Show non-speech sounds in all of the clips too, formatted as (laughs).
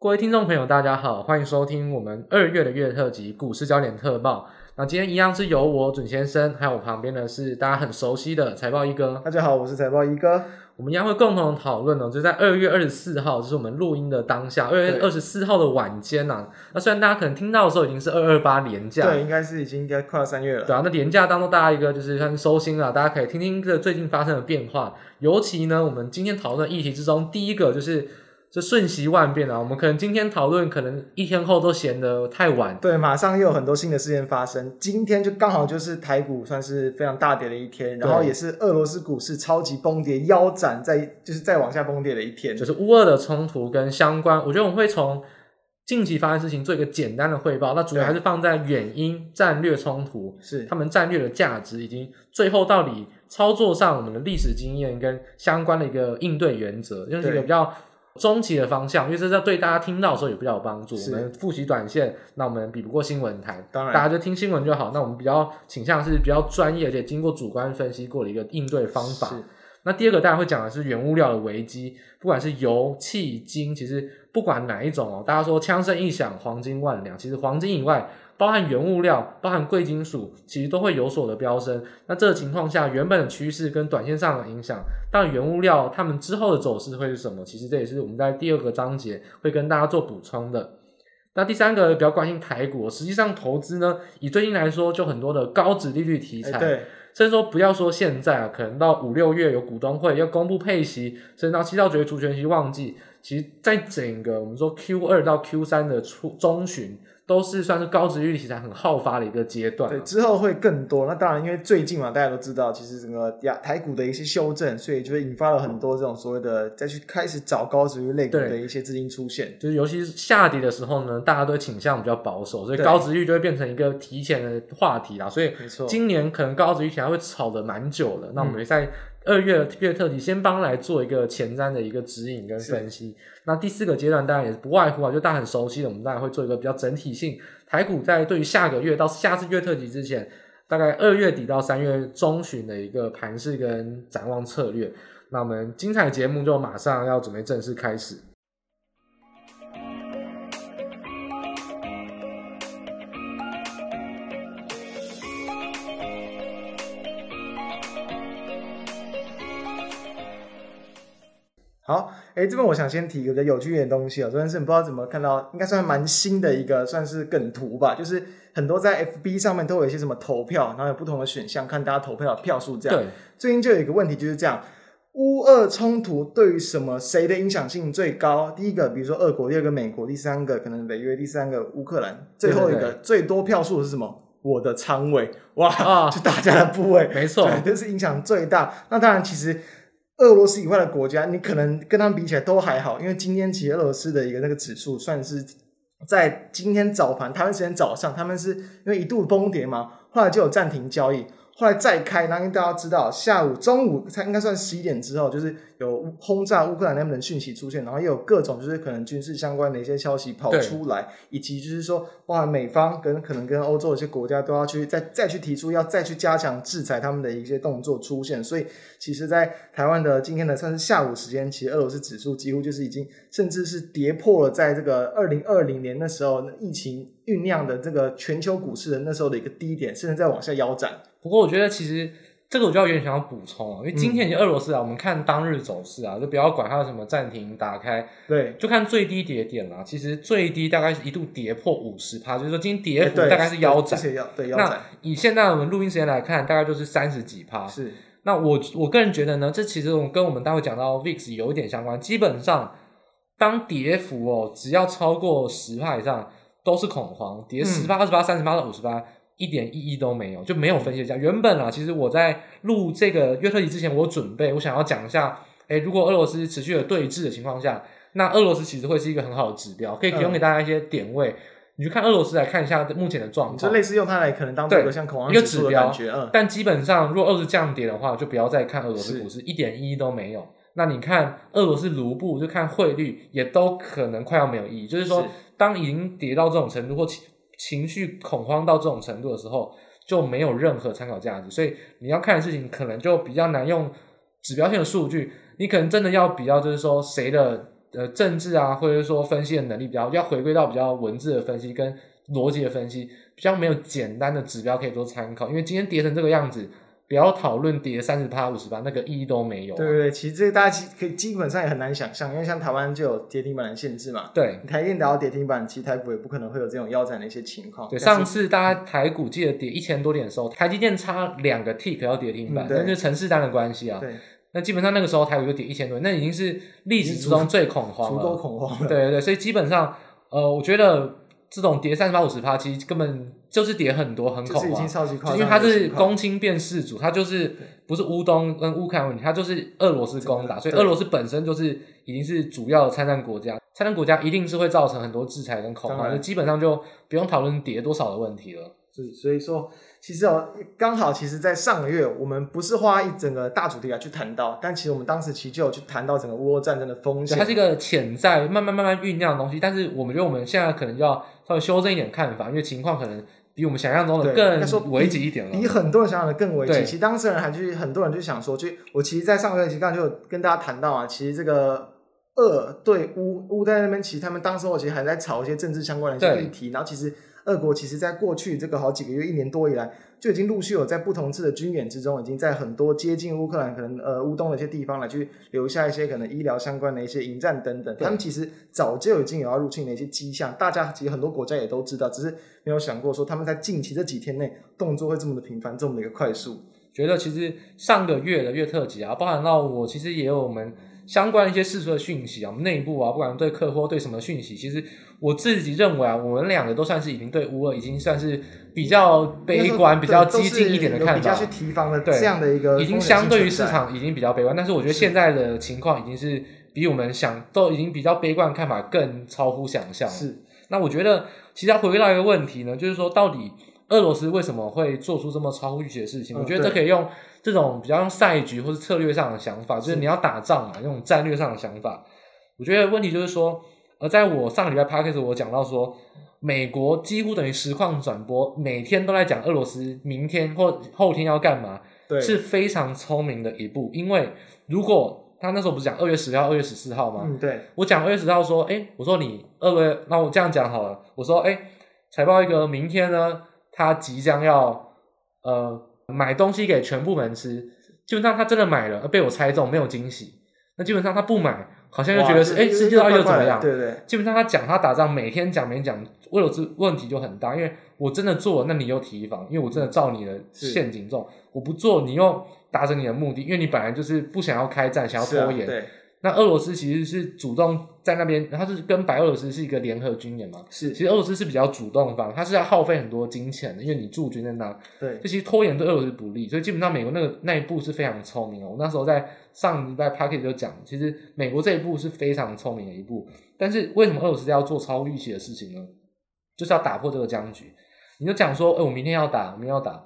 各位听众朋友，大家好，欢迎收听我们二月的月特辑《股市焦点特报》。那今天一样是由我准先生，还有我旁边的是大家很熟悉的财报一哥。大家好，我是财报一哥。我们一样会共同讨论呢，就在二月二十四号，就是我们录音的当下，二月二十四号的晚间呐、啊。那虽然大家可能听到的时候已经是二二八年假，对，应该是已经应该快要三月了。对啊，那年假当中大家一个就是算收心了，大家可以听听这最近发生的变化。尤其呢，我们今天讨论的议题之中，第一个就是。这瞬息万变啊！我们可能今天讨论，可能一天后都嫌得太晚。对，马上又有很多新的事件发生。今天就刚好就是台股算是非常大跌的一天，然后也是俄罗斯股市超级崩跌、腰斩，在就是再往下崩跌的一天。就是乌俄的冲突跟相关，我觉得我们会从近期发生事情做一个简单的汇报。那主要还是放在远因、战略冲突是他们战略的价值，以及最后到底操作上我们的历史经验跟相关的一个应对原则，就是一个比较。中期的方向，因为这在对大家听到的时候也比较有帮助。我们复习短线，那我们比不过新闻台，当然大家就听新闻就好。那我们比较倾向是比较专业，而且经过主观分析过的一个应对方法。那第二个大家会讲的是原物料的危机，不管是油气、金，其实不管哪一种哦，大家说枪声一响，黄金万两，其实黄金以外。包含原物料，包含贵金属，其实都会有所的飙升。那这个情况下，原本的趋势跟短线上的影响，但原物料它们之后的走势会是什么？其实这也是我们在第二个章节会跟大家做补充的。那第三个比较关心台股，实际上投资呢，以最近来说，就很多的高值利率题材。欸、对，甚至说不要说现在啊，可能到五六月有股东会要公布配息，甚至到七到九月除权息旺季，其实在整个我们说 Q 二到 Q 三的初中旬。都是算是高殖利率题材很好发的一个阶段，对，之后会更多。那当然，因为最近嘛，大家都知道，其实整个亚台股的一些修正，所以就会引发了很多这种所谓的再去开始找高殖利率类股的一些资金出现。就是尤其是下跌的时候呢，大家都倾向比较保守，所以高殖利率就会变成一个提前的话题啦。所以，没错，今年可能高殖利率题材会炒的蛮久的。那我们在二月月特辑先帮来做一个前瞻的一个指引跟分析。那第四个阶段当然也是不外乎啊，就大家很熟悉的，我们当然会做一个比较整体性。台股在对于下个月到下次月特辑之前，大概二月底到三月中旬的一个盘势跟展望策略。那我们精彩节目就马上要准备正式开始。好，哎，这边我想先提一个比较有趣一点的东西啊，昨天是不知道怎么看到，应该算蛮新的一个算是梗图吧，就是很多在 FB 上面都有一些什么投票，然后有不同的选项，看大家投票的票数这样。对，最近就有一个问题就是这样，乌俄冲突对于什么谁的影响性最高？第一个，比如说俄国；第二个美国；第三个可能北约；第三个乌克兰；最后一个最多票数的是什么？我的仓位，哇，啊、(laughs) 就大家的部位，没错，这是影响最大。那当然，其实。俄罗斯以外的国家，你可能跟他们比起来都还好，因为今天其实俄罗斯的一个那个指数算是在今天早盘他们时间早上，他们是因为一度崩跌嘛，后来就有暂停交易。后来再开，然后因为大家知道，下午中午才应该算十一点之后，就是有轰炸乌克兰那边的讯息出现，然后又有各种就是可能军事相关的一些消息跑出来，以及就是说，包含美方跟可能跟欧洲的一些国家都要去再再去提出要再去加强制裁他们的一些动作出现，所以其实，在台湾的今天的算是下午时间，其实俄罗斯指数几乎就是已经甚至是跌破了在这个二零二零年那时候疫情酝酿的这个全球股市的那时候的一个低点，甚至在往下腰斩。不过我觉得其实这个我就要有点想要补充啊，因为今天已经俄罗斯啊，我们看当日走势啊，就不要管它什么暂停、打开，对，就看最低跌点啦。其实最低大概是一度跌破五十趴，就是说今天跌幅大概是腰斩。那以现在我们录音时间来看，大概就是三十几趴。是。那我我个人觉得呢，这其实我跟我们待会讲到 VIX 有一点相关。基本上，当跌幅哦只要超过十趴以上，都是恐慌，跌十八、二十八、三十八到五十趴。一点意义都没有，就没有分析价。原本啊，其实我在录这个约特辑之前，我准备，我想要讲一下，诶，如果俄罗斯持续的对峙的情况下，那俄罗斯其实会是一个很好的指标，可以提供给大家一些点位。嗯、你去看俄罗斯来看一下目前的状况，就类似用它来可能当做一个像恐慌指数的感觉。嗯，但基本上，如果俄罗斯降跌的话，就不要再看俄罗斯股市，一点意义都没有。那你看俄罗斯卢布，就看汇率，也都可能快要没有意义。就是说，当已经跌到这种程度或情绪恐慌到这种程度的时候，就没有任何参考价值。所以你要看的事情，可能就比较难用指标性的数据。你可能真的要比较，就是说谁的呃政治啊，或者说分析的能力比较，要回归到比较文字的分析跟逻辑的分析，比较没有简单的指标可以做参考。因为今天跌成这个样子。不要讨论跌三十趴五十趴，那个意义都没有、啊。对对对，其实这个大家其可以基本上也很难想象，因为像台湾就有跌停板的限制嘛。对，台电打到跌停板，其实台股也不可能会有这种腰斩的一些情况。对，上次大家台股记得跌一千多点的时候，台积电差两个 tick 要跌停板，那、嗯、就是程式单的关系啊。对，那基本上那个时候台股就跌一千多，那已经是历史之中最恐慌了，足够恐慌了。对对对，所以基本上，呃，我觉得。这种跌三十趴五十趴，其实根本就是跌很多，很恐慌。因为它是攻亲变世主，它就是不是乌东跟乌克兰问题，它就是俄罗斯攻打，所以俄罗斯本身就是已经是主要的参战国家，参战国家一定是会造成很多制裁跟恐慌，就基本上就不用讨论跌多少的问题了。是，所以说。其实哦，刚好，其实，在上个月，我们不是花一整个大主题来去谈到，但其实我们当时其实就有去谈到整个乌俄战争的风险。它是一个潜在、慢慢慢慢酝酿的东西，但是我们觉得我们现在可能就要稍微修正一点看法，因为情况可能比我们想象中的更危急一点了。比很多人想象的更危急。其实当事人还去，很多人就想说，就我其实，在上个月其实刚才就跟大家谈到啊，其实这个俄对乌乌在那边，其实他们当时我其实还在炒一些政治相关的一些议题，然后其实。俄国其实，在过去这个好几个月、一年多以来，就已经陆续有在不同次的军演之中，已经在很多接近乌克兰、可能呃乌东的一些地方来去留下一些可能医疗相关的一些营战等等。他们其实早就已经有要入侵的一些迹象，大家其实很多国家也都知道，只是没有想过说他们在近期这几天内动作会这么的频繁，这么的一个快速。觉得其实上个月的月特辑啊，包含到我其实也有我们。相关一些事出的讯息啊，我们内部啊，不管对客户对什么讯息，其实我自己认为啊，我们两个都算是已经对乌俄已经算是比较悲观、比较激进一点的看法，比较去提防的这样的一个，已经相对于市场已经比较悲观。但是我觉得现在的情况已经是比我们想都已经比较悲观的看法更超乎想象。是，那我觉得其实要回归到一个问题呢，就是说到底俄罗斯为什么会做出这么超乎预期的事情？嗯、我觉得这可以用。这种比较用赛局或是策略上的想法，就是你要打仗嘛，那种战略上的想法。我觉得问题就是说，呃，在我上个礼拜 podcast 我讲到说，美国几乎等于实况转播，每天都在讲俄罗斯明天或后天要干嘛，对，是非常聪明的一步。因为如果他那时候不是讲二月十号、二月十四号吗？嗯，对。我讲二月十号说，哎，我说你二月，那我这样讲好了，我说，哎，财报一个明天呢，他即将要，呃。买东西给全部人吃，基本上他真的买了，被我猜中，没有惊喜。那基本上他不买，好像又觉得是，哎，世界上又怎么样？对对。基本上他讲他打仗，每天讲每天讲，为了这问题就很大。因为我真的做了，那你又提防，因为我真的照你的陷阱中，我不做，你又达成你的目的，因为你本来就是不想要开战，想要拖延。对。那俄罗斯其实是主动在那边，他是跟白俄罗斯是一个联合军演嘛？是，其实俄罗斯是比较主动方，他是要耗费很多金钱的，因为你驻军在那。对，这其实拖延对俄罗斯不利，所以基本上美国那个那一步是非常聪明的。我那时候在上一代 p a c k e t 就讲，其实美国这一步是非常聪明的一步。但是为什么俄罗斯要做超预期的事情呢？就是要打破这个僵局。你就讲说，哎、欸，我明天要打，我明天要打，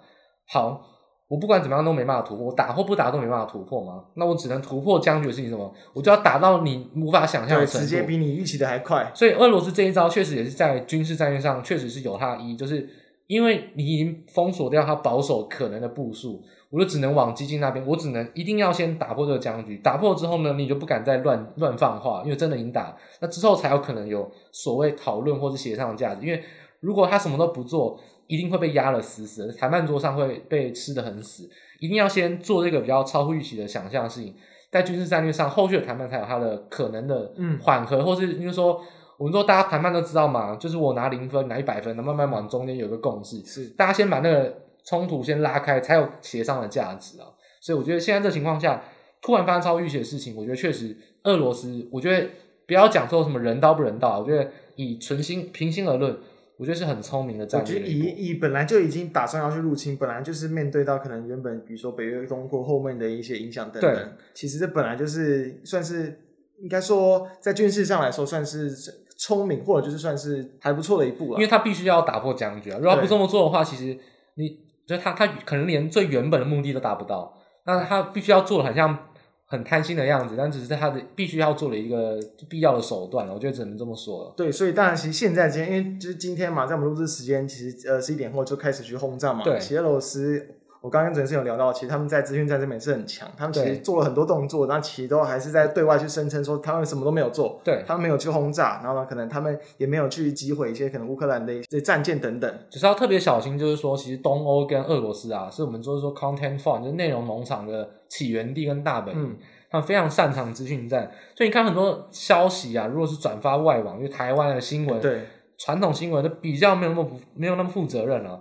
好。我不管怎么样都没办法突破，我打或不打都没办法突破嘛。那我只能突破僵局的事情什么？我就要打到你无法想象的程度，直接比你预期的还快。所以俄罗斯这一招确实也是在军事战略上确实是有它的意义，就是因为你已经封锁掉它保守可能的步数，我就只能往激进那边，我只能一定要先打破这个僵局。打破之后呢，你就不敢再乱乱放话，因为真的已经打，那之后才有可能有所谓讨论或是协商的价值。因为如果他什么都不做，一定会被压得死死的，谈判桌上会被吃得很死。一定要先做这个比较超乎预期的想象的事情，在军事战略上，后续的谈判才有它的可能的缓和，嗯、或是因为说，我们说大家谈判都知道嘛，就是我拿零分，拿一百分，能慢慢往中间有个共识，是大家先把那个冲突先拉开，才有协商的价值啊。所以我觉得现在这情况下，突然发生超乎预期的事情，我觉得确实俄罗斯，我觉得不要讲说什么人道不人道，我觉得以纯心平心而论。我觉得是很聪明的战略。我觉得以以本来就已经打算要去入侵，本来就是面对到可能原本比如说北约通过后面的一些影响等等。对其实这本来就是算是应该说在军事上来说算是聪明，或者就是算是还不错的一步啊。因为他必须要打破僵局啊！如果不这么做的话，其实你就他他可能连最原本的目的都达不到。那他必须要做的很像。很贪心的样子，但只是他的必须要做的一个必要的手段，我觉得只能这么说了。对，所以当然，其实现在今天因为就是今天嘛，在我们录制时间，其实呃十一点后就开始去轰炸嘛。对，其实俄罗斯我刚刚跟陈先生有聊到，其实他们在资讯战这边是很强，他们其实做了很多动作，那其实都还是在对外去声称说他们什么都没有做，对，他们没有去轰炸，然后呢，可能他们也没有去击毁一些可能乌克兰的一些战舰等等。只是要特别小心，就是说，其实东欧跟俄罗斯啊，是我们就是说 content farm 就是内容农场的起源地跟大本营。嗯他们非常擅长资讯战，所以你看很多消息啊，如果是转发外网，因为台湾的新闻，对传统新闻都比较没有那么不没有那么负责任了、啊。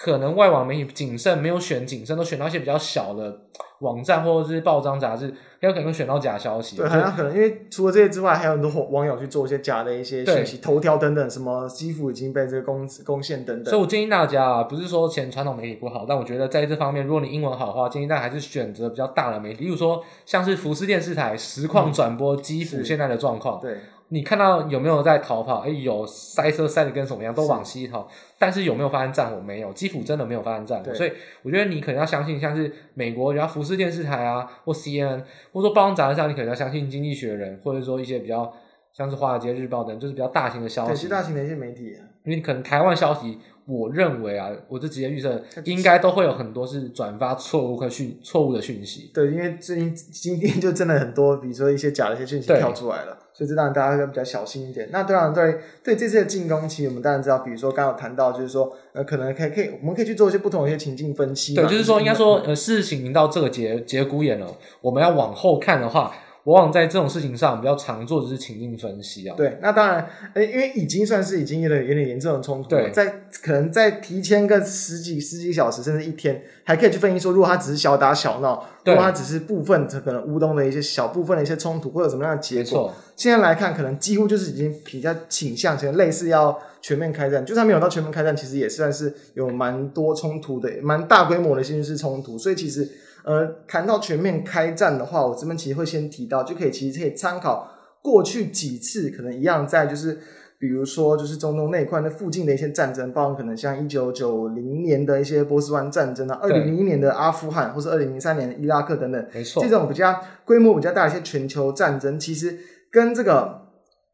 可能外网媒体谨慎，没有选谨慎，都选到一些比较小的网站或者是报章杂志。很有可能选到假消息，对，很有可能，因为除了这些之外，还有很多网友去做一些假的一些信息，头条等等，什么基辅已经被这个攻攻陷等等。所以我建议大家啊，不是说前传统媒体不好，但我觉得在这方面，如果你英文好的话，建议大家还是选择比较大的媒体，例如说像是福斯电视台实况转播基辅现在的状况。对。你看到有没有在逃跑？哎，有塞车塞的跟什么一样，都往西逃。但是有没有发生战火？没有，基辅真的没有发生战火。所以我觉得你可能要相信，像是美国，然后福斯电视台啊，或 CNN，或者说报章杂志上，你可能要相信《经济学人》，或者说一些比较像是《华尔街日报》等，就是比较大型的消息。对，是大型的一些媒体啊。因为可能台湾消息。我认为啊，我就直接预测，应该都会有很多是转发错误和讯错误的讯息。对，因为最近今天就真的很多，比如说一些假的一些讯息跳出来了，所以这当然大家要比较小心一点。那当然对对这次的进攻，其实我们当然知道，比如说刚刚谈到，就是说呃，可能可以可以，我们可以去做一些不同的一些情境分析。对，就是说应该说呃，事情已经到这个节节骨眼了，我们要往后看的话。往往在这种事情上比较常做的是情境分析啊。对，那当然，诶，因为已经算是已经有点有点严重的冲突了。对，在可能在提前个十几十几小时甚至一天，还可以去分析说，如果他只是小打小闹，如果他只是部分可能乌东的一些小部分的一些冲突，会有什么样的结果？现在来看，可能几乎就是已经比较倾向成类似要全面开战。就算没有到全面开战，其实也算是有蛮多冲突的，蛮大规模的军事冲突。所以其实。呃，谈到全面开战的话，我这边其实会先提到，就可以其实可以参考过去几次可能一样在就是，比如说就是中东那一块那附近的一些战争，包括可能像一九九零年的一些波斯湾战争啊，二零零一年的阿富汗，或是二零零三年的伊拉克等等，没错，这种比较规模比较大的一些全球战争，其实跟这个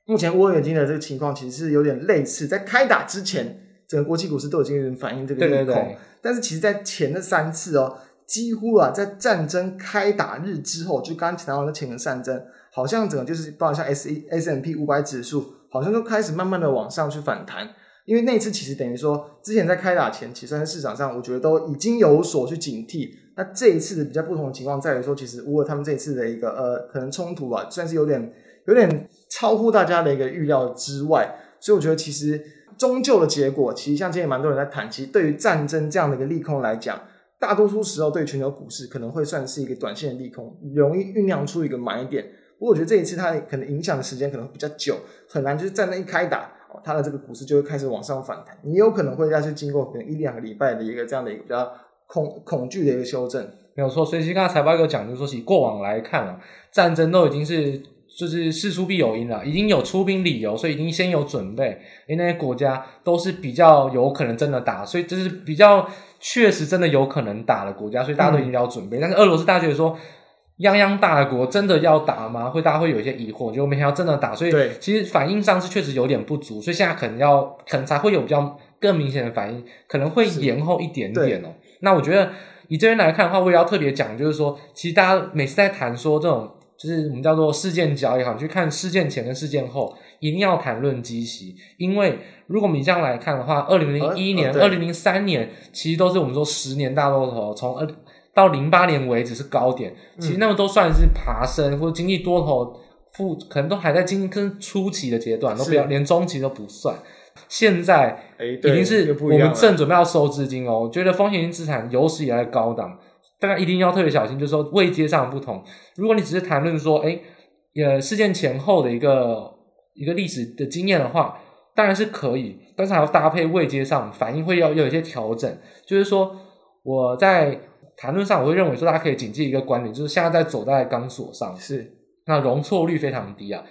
目前乌俄演进的这个情况其实是有点类似，在开打之前，整个国际股市都已经有人反映这个利空，对对对，但是其实在前的三次哦。几乎啊，在战争开打日之后，就刚刚提到的前个战争，好像整个就是包括像 S E S M P 五百指数，好像都开始慢慢的往上去反弹。因为那次其实等于说，之前在开打前，其实在市场上，我觉得都已经有所去警惕。那这一次的比较不同的情况在于说，其实乌俄他们这一次的一个呃，可能冲突啊，算是有点有点超乎大家的一个预料之外。所以我觉得，其实终究的结果，其实像今天蛮多人在谈，其实对于战争这样的一个利空来讲。大多数时候，对全球股市可能会算是一个短线的利空，容易酝酿出一个买点。不过，我觉得这一次它可能影响的时间可能比较久，很难就是在那一开打，它的这个股市就会开始往上反弹。你有可能会再去经过可能一两个礼拜的一个这样的一个比较恐恐惧的一个修正。没有错，所以其实刚才财报有讲，就是说，起过往来看啊，战争都已经是就是事出必有因了，已经有出兵理由，所以已经先有准备。因为那些国家都是比较有可能真的打，所以这是比较。确实真的有可能打的国家，所以大家都已经要准备。嗯、但是俄罗斯大家觉得说，泱泱大国真的要打吗？会大家会有一些疑惑，就没想到真的打，所以其实反应上是确实有点不足，所以现在可能要可能才会有比较更明显的反应，可能会延后一点点哦。那我觉得以这边来看的话，我也要特别讲，就是说，其实大家每次在谈说这种。就是我们叫做事件角也好，去看事件前跟事件后，一定要谈论基期，因为如果我们这样来看的话，二零零一年、二零零三年其实都是我们说十年大多头，从二到零八年为止是高点，其实那么都算是爬升或者经济多头负，可能都还在经济初期的阶段，都不要连中期都不算。现在已经是我们正准备要收资金哦，我觉得风险性资产有史以来高档。大家一定要特别小心，就是说位阶上的不同。如果你只是谈论说，哎，呃，事件前后的一个一个历史的经验的话，当然是可以，但是还要搭配位阶上反应会要有一些调整。就是说，我在谈论上，我会认为说，大家可以谨记一个观点，就是现在在走在钢索上，是那容错率非常低啊，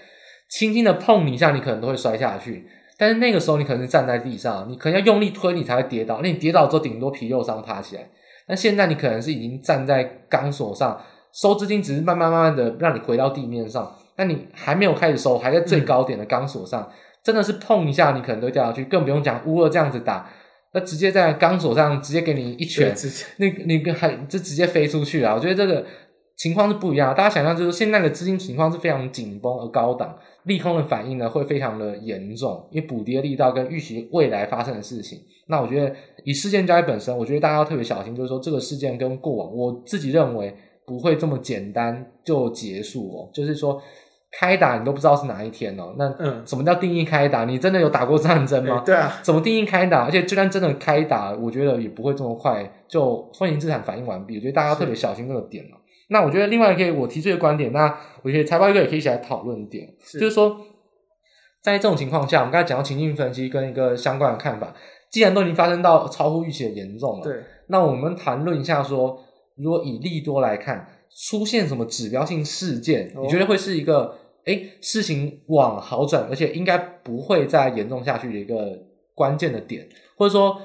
轻轻的碰你一下，你可能都会摔下去。但是那个时候，你可能是站在地上，你可能要用力推，你才会跌倒。那你跌倒之后，顶多皮肉伤爬起来。那现在你可能是已经站在钢索上，收资金只是慢慢慢慢的让你回到地面上，那你还没有开始收，还在最高点的钢索上，嗯、真的是碰一下你可能都掉下去，更不用讲乌二这样子打，那直接在钢索上直接给你一拳，那那个还就直接飞出去啊！我觉得这个情况是不一样。大家想象就是现在的资金情况是非常紧绷而高档，利空的反应呢会非常的严重，因为补跌力道跟预期未来发生的事情。那我觉得以事件交易本身，我觉得大家要特别小心，就是说这个事件跟过往，我自己认为不会这么简单就结束哦，就是说。开打你都不知道是哪一天哦，那嗯，什么叫定义开打？你真的有打过战争吗？对啊，怎么定义开打？而且就算真的开打，我觉得也不会这么快就风险资产反应完毕。我觉得大家要特别小心这个点。那我觉得另外可以我提出一个观点，那我觉得财报一哥也可以一起来讨论点，是就是说在这种情况下，我们刚才讲到情境分析跟一个相关的看法，既然都已经发生到超乎预期的严重了，对，那我们谈论一下说，如果以利多来看，出现什么指标性事件，哦、你觉得会是一个？哎，事情往好转，而且应该不会再严重下去的一个关键的点，或者说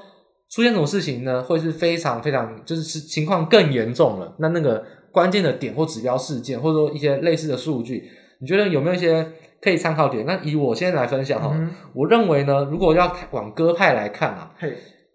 出现这种事情呢，会是非常非常就是情况更严重了。那那个关键的点或指标事件，或者说一些类似的数据，你觉得有没有一些可以参考点？那以我现在来分享哈，嗯、我认为呢，如果要往鸽派来看啊，嘿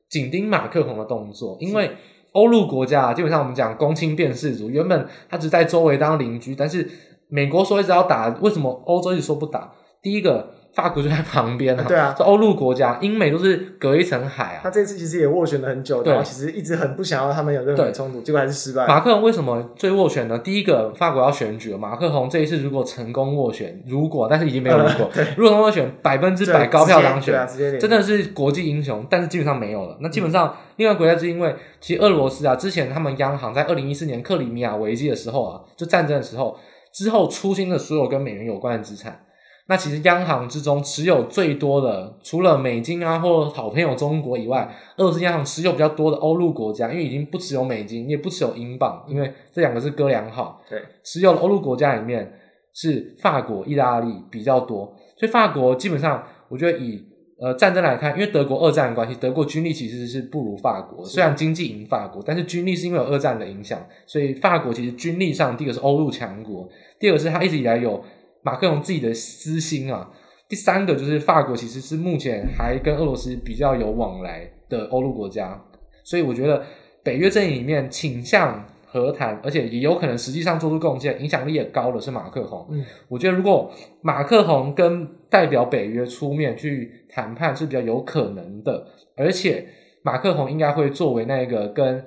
紧盯马克宏的动作，因为欧陆国家基本上我们讲公亲变事族，原本他只在周围当邻居，但是。美国说一直要打，为什么欧洲一直说不打？第一个，法国就在旁边啊，对啊，这欧陆国家，英美都是隔一层海啊。他这次其实也斡旋了很久，对，其实一直很不想要他们有任何冲突，结果还是失败。马克龙为什么最斡旋呢？第一个，法国要选举了，马克龙这一次如果成功斡旋，如果但是已经没有如果，(laughs) 对，如果他们选百分之百高票当选，啊、真的是国际英雄，但是基本上没有了。那基本上，嗯、另外国家是因为其实俄罗斯啊，之前他们央行在二零一四年克里米亚危机的时候啊，就战争的时候。之后出清的所有跟美元有关的资产，那其实央行之中持有最多的，除了美金啊或好朋友中国以外，俄罗斯央行持有比较多的欧陆国家，因为已经不持有美金，也不持有英镑，因为这两个是哥俩好。对，持有的欧陆国家里面是法国、意大利比较多，所以法国基本上我觉得以。呃，战争来看，因为德国二战的关系，德国军力其实是不如法国。虽然经济赢法国，但是军力是因为有二战的影响，所以法国其实军力上，第一个是欧陆强国，第二个是它一直以来有马克龙自己的私心啊，第三个就是法国其实是目前还跟俄罗斯比较有往来的欧陆国家，所以我觉得北约阵营里面倾向。和谈，而且也有可能实际上做出贡献，影响力也高的是马克宏。嗯，我觉得如果马克宏跟代表北约出面去谈判是比较有可能的，而且马克宏应该会作为那个跟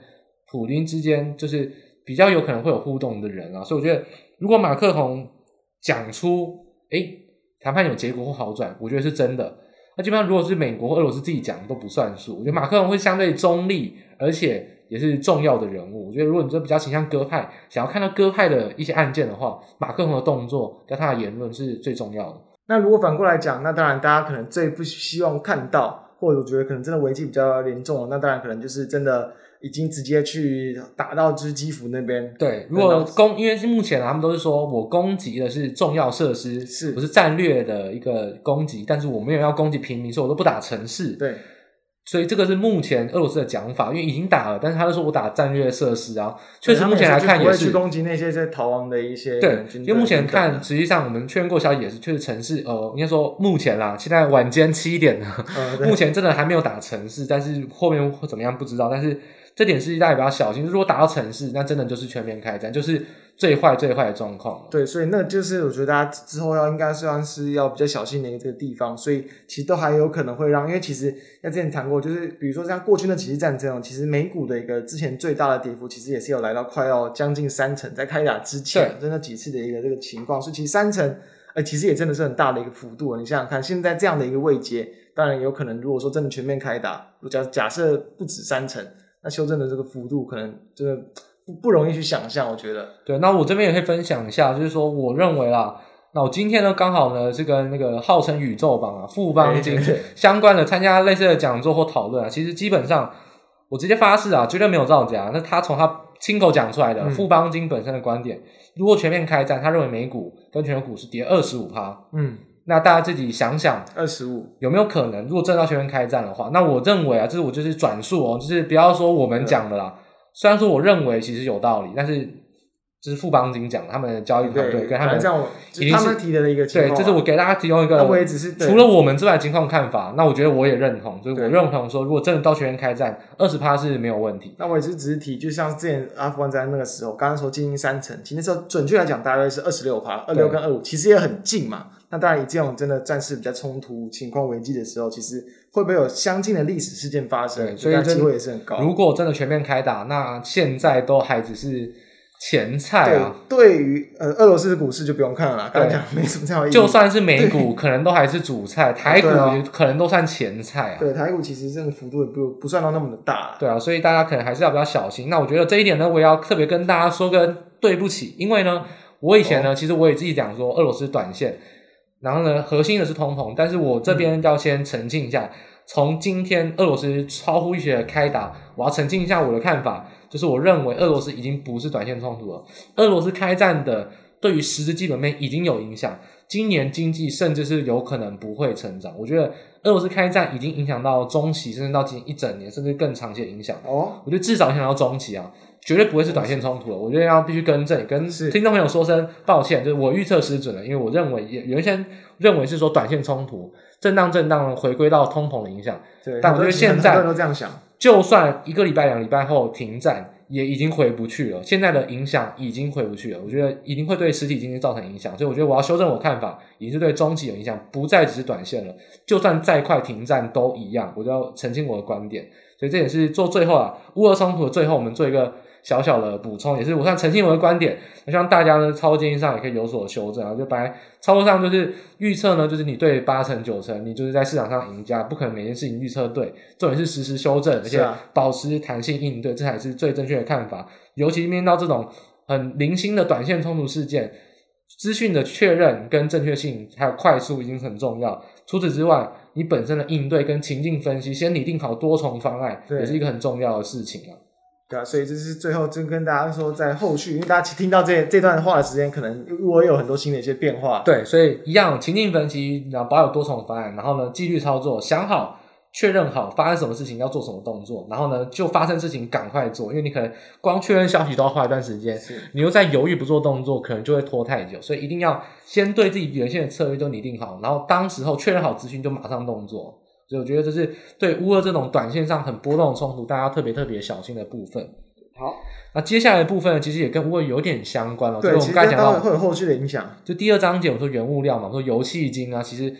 普京之间就是比较有可能会有互动的人啊，所以我觉得如果马克宏讲出诶谈判有结果或好转，我觉得是真的。那基本上如果是美国或俄罗斯自己讲都不算数，我觉得马克龙会相对中立，而且。也是重要的人物，我觉得如果你这比较倾向鸽派，想要看到鸽派的一些案件的话，马克龙的动作跟他的言论是最重要的。那如果反过来讲，那当然大家可能最不希望看到，或者我觉得可能真的危机比较严重了，那当然可能就是真的已经直接去打到就是基辅那边。对，如果攻，因为是目前他们都是说我攻击的是重要设施，是不是战略的一个攻击？但是我没有要攻击平民，所以我都不打城市。对。所以这个是目前俄罗斯的讲法，因为已经打了，但是他就说我打战略设施啊，确实目前来看也是去攻击那些在逃亡的一些对，因为目前看实际上我们确认过消息也是确实城市呃，应该说目前啦，现在晚间七点了，(laughs) 目前真的还没有打城市，但是后面会怎么样不知道，但是。这点是大家比较小心，如果打到城市，那真的就是全面开战，就是最坏最坏的状况。对，所以那就是我觉得大家之后要应该算是要比较小心的一个地方，所以其实都还有可能会让，因为其实像之前谈过，就是比如说像过去那几次战争，其实美股的一个之前最大的跌幅，其实也是有来到快要将近三成，在开打之前，真的几次的一个这个情况，所以其实三成，呃，其实也真的是很大的一个幅度。你想想看，现在这样的一个位阶，当然有可能，如果说真的全面开打，假假设不止三成。那修正的这个幅度可能真的不不容易去想象，我觉得。对，那我这边也可以分享一下，就是说，我认为啦，那我今天呢，刚好呢，是跟那个号称宇宙榜啊、富邦金 (laughs) 相关的参加类似的讲座或讨论啊，其实基本上我直接发誓啊，绝对没有造假。那他从他亲口讲出来的、嗯、富邦金本身的观点，如果全面开战，他认为美股跟全球股市跌二十五趴，嗯。那大家自己想想，二十五有没有可能？如果真的要全面开战的话，那我认为啊，这是我就是转述哦，就是不要说我们讲的啦。虽然说我认为其实有道理，但是就是富邦金讲他们的交易团队跟他们这样，他们提的一个情况、啊、对，这是我给大家提供一个，我也只是除了我们之外的情况看法，那我觉得我也认同，就是我认同说，如果真的到全面开战，二十趴是没有问题。那我也是只是提，就像之前阿富汗在那个时候，刚刚说精英三层，其实那时候准确来讲大概是二十六趴，二六跟二五其实也很近嘛。那当然以这种真的战事比较冲突、情况危机的时候，其实会不会有相近的历史事件发生？所以机会也是很高。如果真的全面开打，那现在都还只是。前菜啊，对，对于呃俄罗斯的股市就不用看了啦，刚没什么太好意思。就算是美股，(laughs) 可能都还是主菜，台股可能都算前菜啊。对，台股其实这个幅度也不不算到那么的大。对啊，所以大家可能还是要比较小心。那我觉得这一点呢，我也要特别跟大家说个对不起，因为呢，我以前呢，其实我也自己讲说俄罗斯短线，然后呢，核心的是通膨，但是我这边要先澄清一下，从今天俄罗斯超乎预期的开打，我要澄清一下我的看法。就是我认为俄罗斯已经不是短线冲突了，俄罗斯开战的对于实质基本面已经有影响，今年经济甚至是有可能不会成长。我觉得俄罗斯开战已经影响到中期，甚至到今年一整年，甚至更长期的影响。哦，我觉得至少影响到中期啊，绝对不会是短线冲突了。我觉得要必须更正，跟听众朋友说声抱歉，就是我预测失准了，因为我认为也原先认为是说短线冲突，震荡震荡回归到通膨的影响。对，但我觉得现在都这样想。就算一个礼拜、两个礼拜后停战，也已经回不去了。现在的影响已经回不去了，我觉得一定会对实体经济造成影响。所以，我觉得我要修正我的看法，已经是对中期有影响，不再只是短线了。就算再快停战都一样，我就要澄清我的观点。所以，这也是做最后啊，乌俄冲突的最后，我们做一个。小小的补充，也是我算澄清我的观点，希望大家呢操作建议上也可以有所修正啊。就本来操作上就是预测呢，就是你对八成九成，你就是在市场上赢家，不可能每件事情预测对，重点是实时修正，而且保持弹性应对，这才是最正确的看法。尤其面到这种很零星的短线冲突事件，资讯的确认跟正确性还有快速已经很重要。除此之外，你本身的应对跟情境分析，先拟定好多重方案，也是一个很重要的事情啊。对啊，所以这是最后就跟大家说，在后续，因为大家听到这这段话的时间，可能我也有很多新的一些变化。对，所以一样情境分析，然后保有多重方案，然后呢，纪律操作，想好、确认好发生什么事情要做什么动作，然后呢，就发生事情赶快做，因为你可能光确认消息都要花一段时间，你又在犹豫不做动作，可能就会拖太久。所以一定要先对自己原先的策略都拟定好，然后当时候确认好资讯就马上动作。所以我觉得这是对乌俄这种短线上很波动的冲突，大家要特别特别小心的部分。好，那接下来的部分呢，其实也跟乌俄有点相关了。对，我们刚才讲到会有后续的影响。就第二章节，我说原物料嘛，我说油气金啊，其实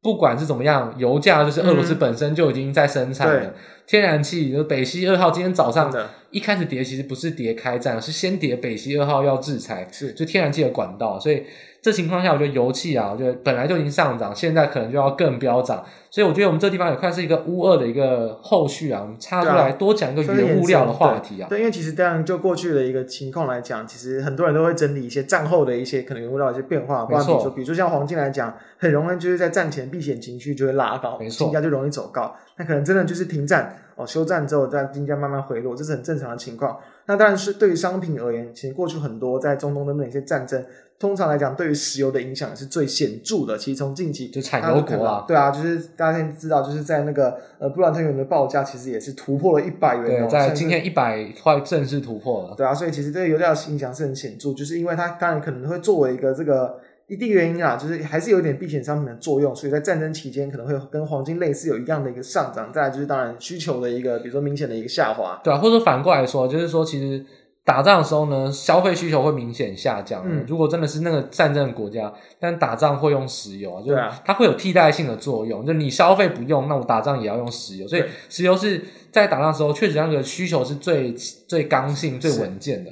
不管是怎么样，油价就是俄罗斯本身就已经在生产了。嗯、天然气，就北溪二号今天早上的一开始跌，其实不是跌开战，是先跌北溪二号要制裁，是就天然气的管道，所以。这情况下，我觉得油气啊，我觉得本来就已经上涨，现在可能就要更飙涨，所以我觉得我们这地方也算是一个乌二的一个后续啊，我们插出来多讲一个原物料的话题啊。对，对，因为其实这样就过去的一个情况来讲，其实很多人都会整理一些战后的一些可能原物料的一些变化，没错。比如说，比如说像黄金来讲，很容易就是在战前避险情绪就会拉高，没错，金价就容易走高。那可能真的就是停战哦，休战之后，在金价慢慢回落，这是很正常的情况。那当然是对于商品而言，其实过去很多在中东的那些战争。通常来讲，对于石油的影响是最显著的。其实从近期就产油国啊，对啊，就是大家现在知道，就是在那个呃布兰特原油的报价，其实也是突破了一百元。对，在今天一百块正式突破了。对啊，所以其实对油价的影响是很显著，就是因为它当然可能会作为一个这个一定原因啊，就是还是有一点避险商品的作用，所以在战争期间可能会跟黄金类似有一样的一个上涨。再来就是当然需求的一个，比如说明显的一个下滑。对啊，或者反过来说，就是说其实。打仗的时候呢，消费需求会明显下降。嗯，如果真的是那个战争的国家，但打仗会用石油啊，就是它会有替代性的作用。就你消费不用，那我打仗也要用石油。所以石油是在打仗的时候，确实那个需求是最最刚性、最稳健的。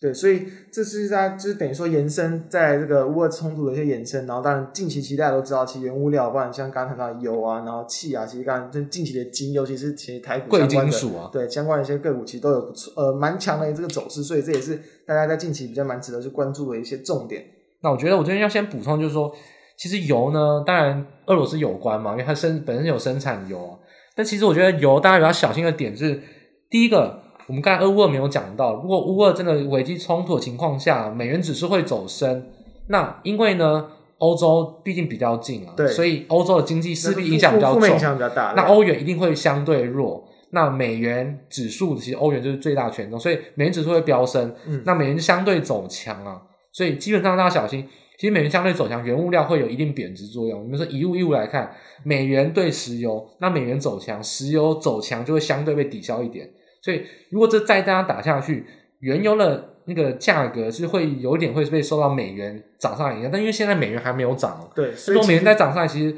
对，所以这是在就是等于说延伸在这个乌俄冲突的一些延伸，然后当然近期其实大家都知道，其实原物料，不然像刚刚谈到油啊，然后气啊，其实刚刚就近期的金，尤其是其实台股相关的贵金属啊，对相关的一些个股其实都有不错呃蛮强的这个走势，所以这也是大家在近期比较蛮值得去关注的一些重点。那我觉得我这边要先补充，就是说其实油呢，当然俄罗斯有关嘛，因为它生本身有生产油啊，但其实我觉得油大家比较小心的点是第一个。我们刚才乌俄没有讲到，如果乌俄真的危机冲突的情况下，美元指数会走升，那因为呢，欧洲毕竟比较近啊，对，所以欧洲的经济势必影响比较重，影响比较大，那欧元一定会相对弱。那美元指数其实欧元就是最大权重，所以美元指数会飙升，嗯，那美元就相对走强啊，所以基本上大家小心。其实美元相对走强，原物料会有一定贬值作用。我们说一物一物来看，美元对石油，那美元走强，石油走强就会相对被抵消一点。所以如果这再这样打下去，原油的那个价格是会有点会被受到美元涨上来影响。但因为现在美元还没有涨，对，所以美元再涨上来，其实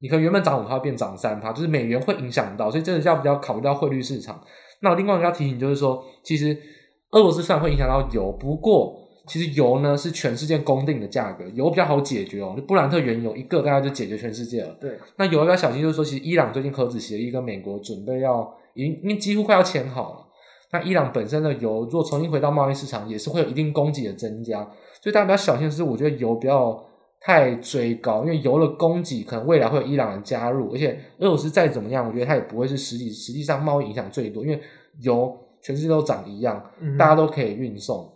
你可能原本涨五趴变涨三趴，就是美元会影响到。所以这个要比较考虑到汇率市场。那我另外一个要提醒就是说，其实俄罗斯虽然会影响到油，不过。其实油呢是全世界公定的价格，油比较好解决哦。就布兰特原油一个大概就解决全世界了。对，那油要小心？就是说，其实伊朗最近核子协议跟美国准备要，已经因为几乎快要签好了。那伊朗本身的油如果重新回到贸易市场，也是会有一定供给的增加。所以大家比较小心的是，我觉得油不要太追高，因为油的供给可能未来会有伊朗的加入，而且俄罗斯再怎么样，我觉得它也不会是实际实际上贸易影响最多，因为油全世界都涨一样，大家都可以运送。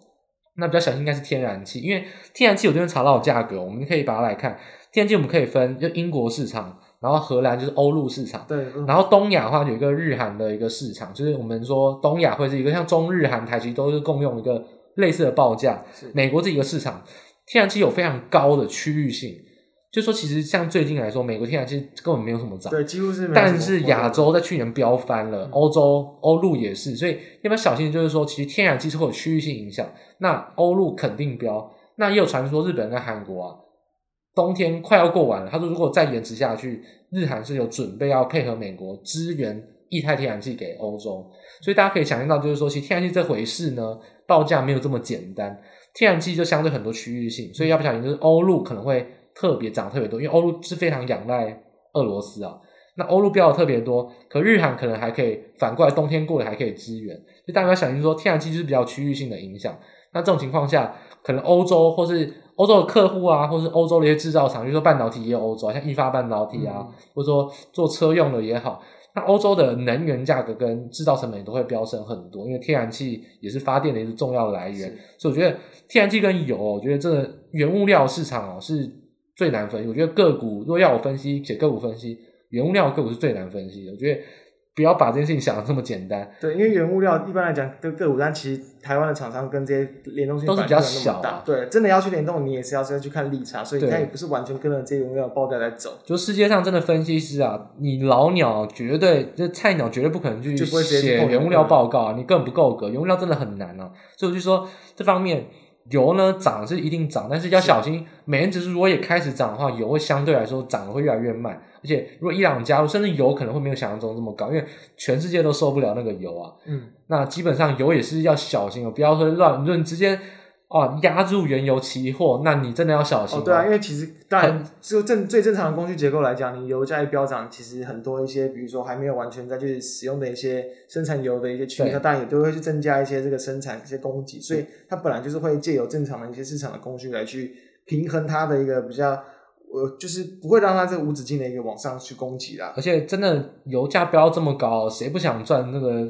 那比较小心应该是天然气，因为天然气我这边查到价格，我们可以把它来看。天然气我们可以分，就英国市场，然后荷兰就是欧陆市场，对。然后东亚的话有一个日韩的一个市场，就是我们说东亚会是一个像中日韩台其实都是共用一个类似的报价。美国这一个市场，天然气有非常高的区域性。就说其实像最近来说，美国天然气根本没有什么涨，对，几乎是没有。但是亚洲在去年飙翻了，欧洲欧陆也是，所以要不要小心？就是说，其实天然气是会有区域性影响。那欧陆肯定飙，那也有传说日本跟韩国啊，冬天快要过完了，他说如果再延迟下去，日韩是有准备要配合美国支援液态天然气给欧洲。所以大家可以想象到，就是说，其实天然气这回事呢，报价没有这么简单。天然气就相对很多区域性，所以要不小心，就是欧陆可能会。特别涨特别多，因为欧陆是非常仰赖俄罗斯啊。那欧陆飙的特别多，可日韩可能还可以反过来，冬天过了还可以支援。就大家要小心说，天然气就是比较区域性的影响。那这种情况下，可能欧洲或是欧洲的客户啊，或是欧洲的一些制造厂，比如说半导体也有欧洲，像意法半导体啊，嗯、或者说做车用的也好，那欧洲的能源价格跟制造成本也都会飙升很多，因为天然气也是发电的一个重要的来源。所以我觉得天然气跟油，我觉得这个原物料市场哦是。最难分析，我觉得个股如果要我分析，且个股分析，原物料个股是最难分析的。我觉得不要把这件事情想的这么简单。对，因为原物料一般来讲跟个股，但其实台湾的厂商跟这些联动性都是比较小的。对，真的要去联动，你也是要是要去看利差，所以它也不是完全跟着这些原物料报价在走。就世界上真的分析师啊，你老鸟绝对，这菜鸟绝对不可能去写原物料报告啊，你根本不够格。原物料真的很难啊，所以我就说这方面。油呢涨是一定涨，但是要小心，美元指数如果也开始涨的话，油会相对来说涨的会越来越慢。而且如果伊朗加入，甚至油可能会没有想象中这么高，因为全世界都受不了那个油啊。嗯，那基本上油也是要小心哦，不要说乱论直接。哦，压住原油期货，那你真的要小心。哦，对啊，因为其实当然就正最正常的供需结构来讲，你油价一飙涨，其实很多一些，比如说还没有完全再去使用的一些生产油的一些区域，它当然也都会去增加一些这个生产一些供给，所以它本来就是会借由正常的一些市场的供需来去平衡它的一个比较。呃就是不会让它这个无止境的一个往上去攻击啦，而且真的油价飙这么高，谁不想赚那个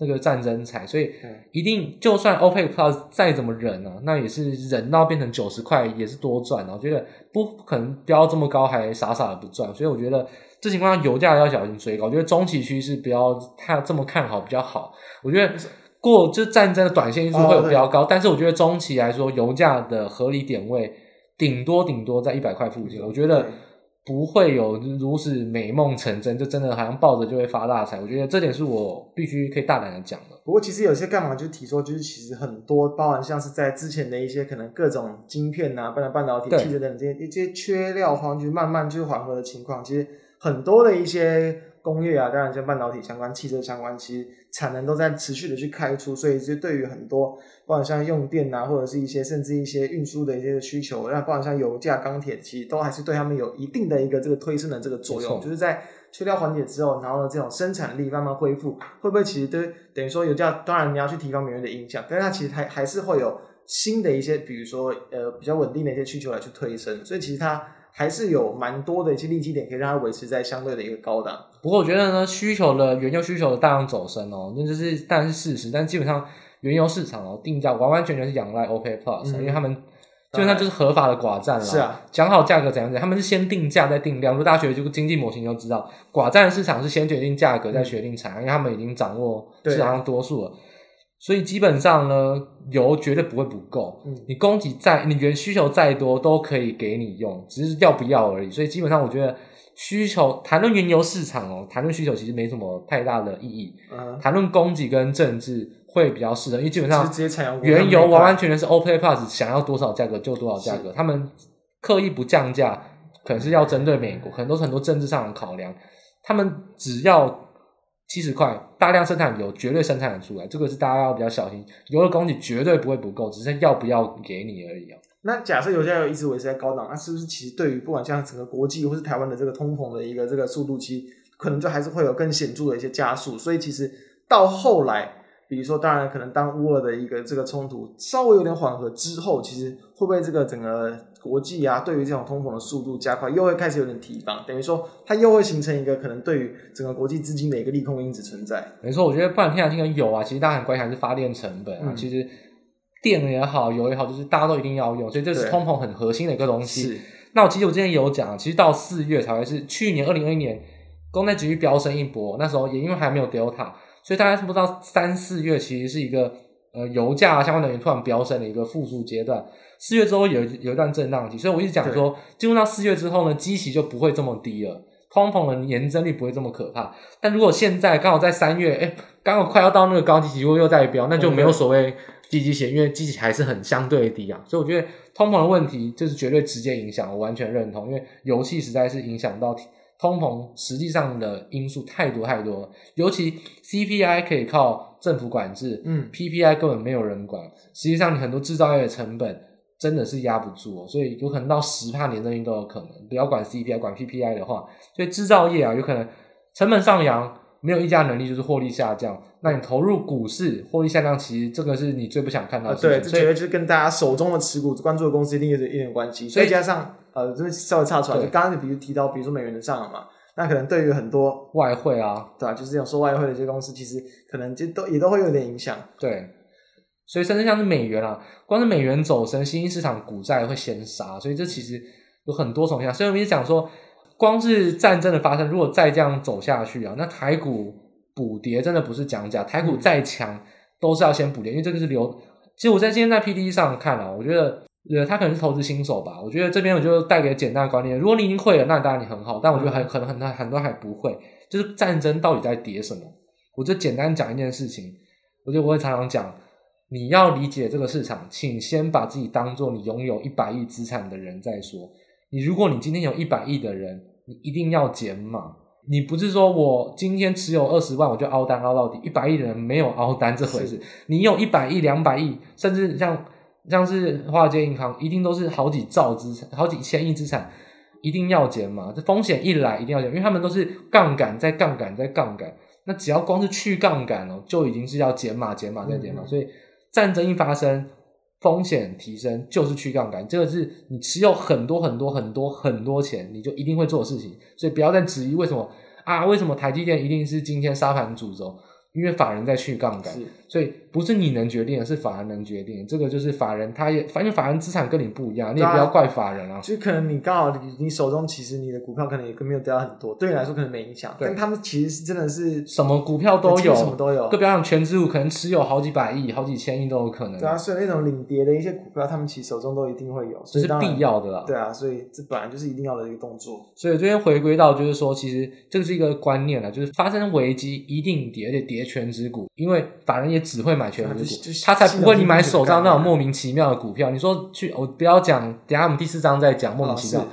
那个战争财？所以一定就算 OPEC Plus 再怎么忍呢、啊，那也是忍到变成九十块也是多赚。我觉得不可能飙这么高还傻傻的不赚，所以我觉得这情况下油价要小心追高。我觉得中期趋势不要太这么看好比较好。我觉得过就战争的短线因素会有飙高，但是我觉得中期来说油价的合理点位。顶多顶多在一百块附近，我觉得不会有如此美梦成真，就真的好像抱着就会发大财。我觉得这点是我必须可以大胆的讲的。不过其实有些干嘛就提说，就是其实很多包含像是在之前的一些可能各种晶片啊、半半导体、汽车等这些一些缺料荒，就是慢慢就是缓和的情况。其实很多的一些。工业啊，当然像半导体相关、汽车相关，其实产能都在持续的去开出，所以就对于很多，包括像用电啊，或者是一些甚至一些运输的一些需求，那包括像油价、钢铁，其实都还是对他们有一定的一个这个推升的这个作用。就是在缺料缓解之后，然后呢，这种生产力慢慢恢复，会不会其实都等于说油价？当然你要去提高美元的影响，但是它其实还还是会有新的一些，比如说呃比较稳定的一些需求来去推升，所以其实它。还是有蛮多的一些利基点，可以让它维持在相对的一个高档。不过我觉得呢，需求的原油需求的大量走升哦，那就是当然是事实。但基本上原油市场哦，定价完完全全是仰赖 OPEC Plus，、嗯、因为他们基本上就是合法的寡占了。是啊，讲好价格怎样怎样，他们是先定价再定量。如果大家学这个经济模型就知道，寡占市场是先决定价格再决定产量，嗯，因为他们已经掌握市场上多数了。所以基本上呢，油绝对不会不够。嗯，你供给再，你原需求再多都可以给你用，只是要不要而已。所以基本上我觉得需求谈论原油市场哦，谈论需求其实没什么太大的意义。嗯，谈论供给跟政治。会比较适合，因为基本上原油完完全全是 OPEC Plus 想要多少价格就多少价格，他们刻意不降价，可能是要针对美国，可能都是很多政治上的考量。他们只要七十块大量生产油，绝对生产得出来，这个是大家要比较小心。油的供给绝对不会不够，只是要不要给你而已啊。那假设油价又一直维持在高档，那是不是其实对于不管像整个国际或是台湾的这个通膨的一个这个速度期，可能就还是会有更显著的一些加速？所以其实到后来。比如说，当然可能当乌尔的一个这个冲突稍微有点缓和之后，其实会不会这个整个国际啊，对于这种通膨的速度加快，又会开始有点提防？等于说，它又会形成一个可能对于整个国际资金的一个利空因子存在。没错，我觉得不然天然气跟油啊，其实大家很关心还是发电成本啊。嗯、其实电也好，油也好，就是大家都一定要用，所以这是通膨很核心的一个东西。那我其实我之前有讲，其实到四月才会是去年二零二一年，公债殖利率飙升一波，那时候也因为还没有 Delta。所以大家是不知道，三四月其实是一个呃油价啊相关能源突然飙升的一个复苏阶段。四月之后有有一段震荡期，所以我一直讲说，进入到四月之后呢，基期就不会这么低了，通膨的年增率不会这么可怕。但如果现在刚好在三月，哎，刚好快要到那个高基期，如果又再飙，那就没有所谓低基期，因为基期还是很相对低啊。所以我觉得通膨的问题就是绝对直接影响，我完全认同，因为油气实在是影响到。通膨实际上的因素太多太多了，尤其 CPI 可以靠政府管制，嗯，PPI 根本没有人管。实际上，你很多制造业的成本真的是压不住，哦所以有可能到十帕年增率都有可能。不要管 CPI，管 PPI 的话，所以制造业啊，有可能成本上扬，没有议价能力，就是获利下降。那你投入股市，获利下降，其实这个是你最不想看到的。对，这绝对就是跟大家手中的持股关注的公司一定有一点关系。所以加上。呃，这边稍微插出来，就刚刚你比如提到，比如说美元的上涨嘛，那可能对于很多外汇啊，对吧、啊？就是这种收外汇的这些公司，其实可能就都也都会有点影响。对，所以甚至像是美元啊，光是美元走升，新兴市场股债会先杀，所以这其实有很多种影响。所以我们一直讲说，光是战争的发生，如果再这样走下去啊，那台股补跌真的不是讲假，台股再强都是要先补跌，因为这个是流。其实我在今天在 PTT 上看啊，我觉得。对，他可能是投资新手吧。我觉得这边我就带给简单的观念：如果你已经会了，那当然你很好。但我觉得很可能很多很多还不会，就是战争到底在跌什么？我就简单讲一件事情。我觉得我会常常讲，你要理解这个市场，请先把自己当做你拥有一百亿资产的人再说。你如果你今天有一百亿的人，你一定要减码。你不是说我今天持有二十万我就凹单凹到底，一百亿的人没有凹单这回事。你有一百亿、两百亿，甚至像。像是华尔街银行，一定都是好几兆资产，好几千亿资产，一定要减嘛？这风险一来，一定要减，因为他们都是杠杆在杠杆在杠杆。那只要光是去杠杆哦，就已经是要减码、减码再减码。所以战争一发生，风险提升就是去杠杆。这个是你持有很多很多很多很多钱，你就一定会做的事情。所以不要再质疑为什么啊？为什么台积电一定是今天沙盘主轴？因为法人在去杠杆，所以不是你能决定的，是法人能决定。这个就是法人，他也反正法人资产跟你不一样，你也不要怪法人啊。就可能你刚好你你手中其实你的股票可能也没有掉很多，对你来说可能没影响。但他们其实是真的是什么股票都有，什么都有。就比方讲权值股，可能持有好几百亿、好几千亿都有可能。对啊，所以那种领跌的一些股票，他们其实手中都一定会有，这是必要的啦。对啊，所以这本来就是一定要的一个动作。所以这边回归到就是说，其实这个是一个观念了，就是发生危机一定跌，而且跌权值股。因为法人也只会买全值股，他才不会你买手上那种莫名其妙的股票。你说去，我不要讲，等下我们第四章再讲莫名其妙。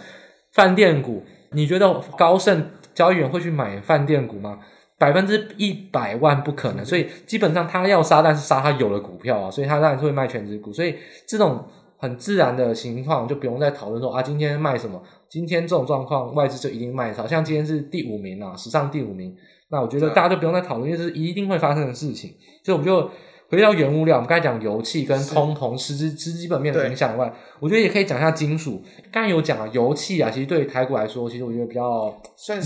饭店股，你觉得高盛交易员会去买饭店股吗？百分之一百万不可能。所以基本上他要杀，但是杀他有的股票啊，所以他当然是会卖全值股。所以这种很自然的情况就不用再讨论说啊，今天卖什么？今天这种状况外资就一定卖少。像今天是第五名啊，史上第五名。那我觉得大家就不用再讨论，因为这是一定会发生的事情。所以我们就回到原物料，我们刚才讲油气跟通膨实质实基本面的影响以外，我觉得也可以讲一下金属。刚才有讲啊，油气啊，其实对台股来说，其实我觉得比较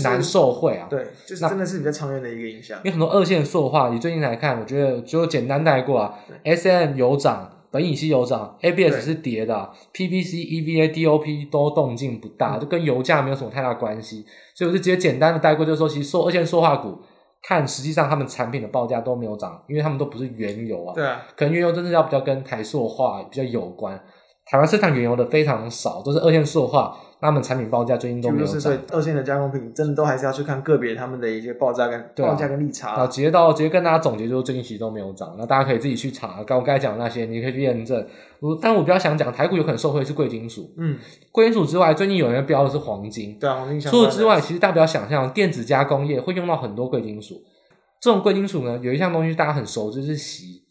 难受惠啊。对，就是真的是比较长远的一个影响。因为很多二线塑化，你最近来看，我觉得就简单带过啊。S M 有涨，苯乙烯有涨，ABS 是跌的，PVC、EVA、DOP 都动静不大，就跟油价没有什么太大关系。所以我就直接简单的带过，就是说，其实塑二线塑化股，看实际上他们产品的报价都没有涨，因为他们都不是原油啊。对啊，可能原油真的要比较跟台塑化比较有关。台湾生产原油的非常少，都是二线塑化。他们产品报价最近都没有涨。就是二线的加工品，真的都还是要去看个别他们的一些报价跟报价跟利差。啊，直接到直接跟大家总结，就是最近其实都没有涨。那大家可以自己去查，刚我刚才讲的那些，你可以去验证。我，但我比较想讲，台股有可能受惠是贵金属。嗯，贵金属之外，最近有人标的是黄金。对啊，黄金。除此之外，其实大家不要想象，电子加工业会用到很多贵金属。这种贵金属呢，有一项东西大家很熟，就是锡。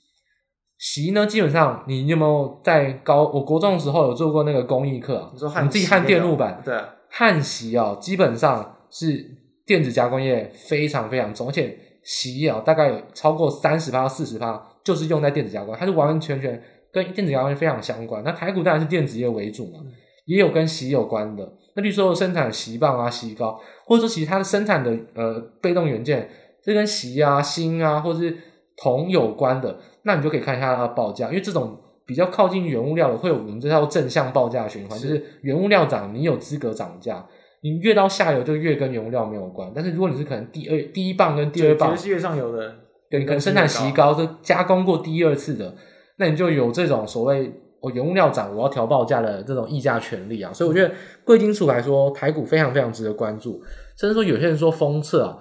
锡呢，基本上你有没有在高？我国中的时候有做过那个工艺课，你说你自己焊电路板，对，焊锡啊，基本上是电子加工业非常非常重，而且锡啊，大概有超过三十趴到四十趴，就是用在电子加工，它是完完全全跟电子加工业非常相关。那台股当然是电子业为主嘛，也有跟锡有关的。那比如说生产锡棒啊、锡膏，或者说其实它的生产的呃被动元件，这跟锡啊、锌啊，或者是铜有关的。那你就可以看一下它的报价，因为这种比较靠近原物料的，会有我们这套正向报价循环，是就是原物料涨，你有资格涨价。你越到下游就越跟原物料没有关。但是如果你是可能第二第一棒跟第二棒，是越上游的，对，你可能生产锡膏是加工过第二次的，那你就有这种所谓我原物料涨，我要调报价的这种溢价权利啊。所以我觉得贵金属来说，台股非常非常值得关注。甚至说有些人说封测啊，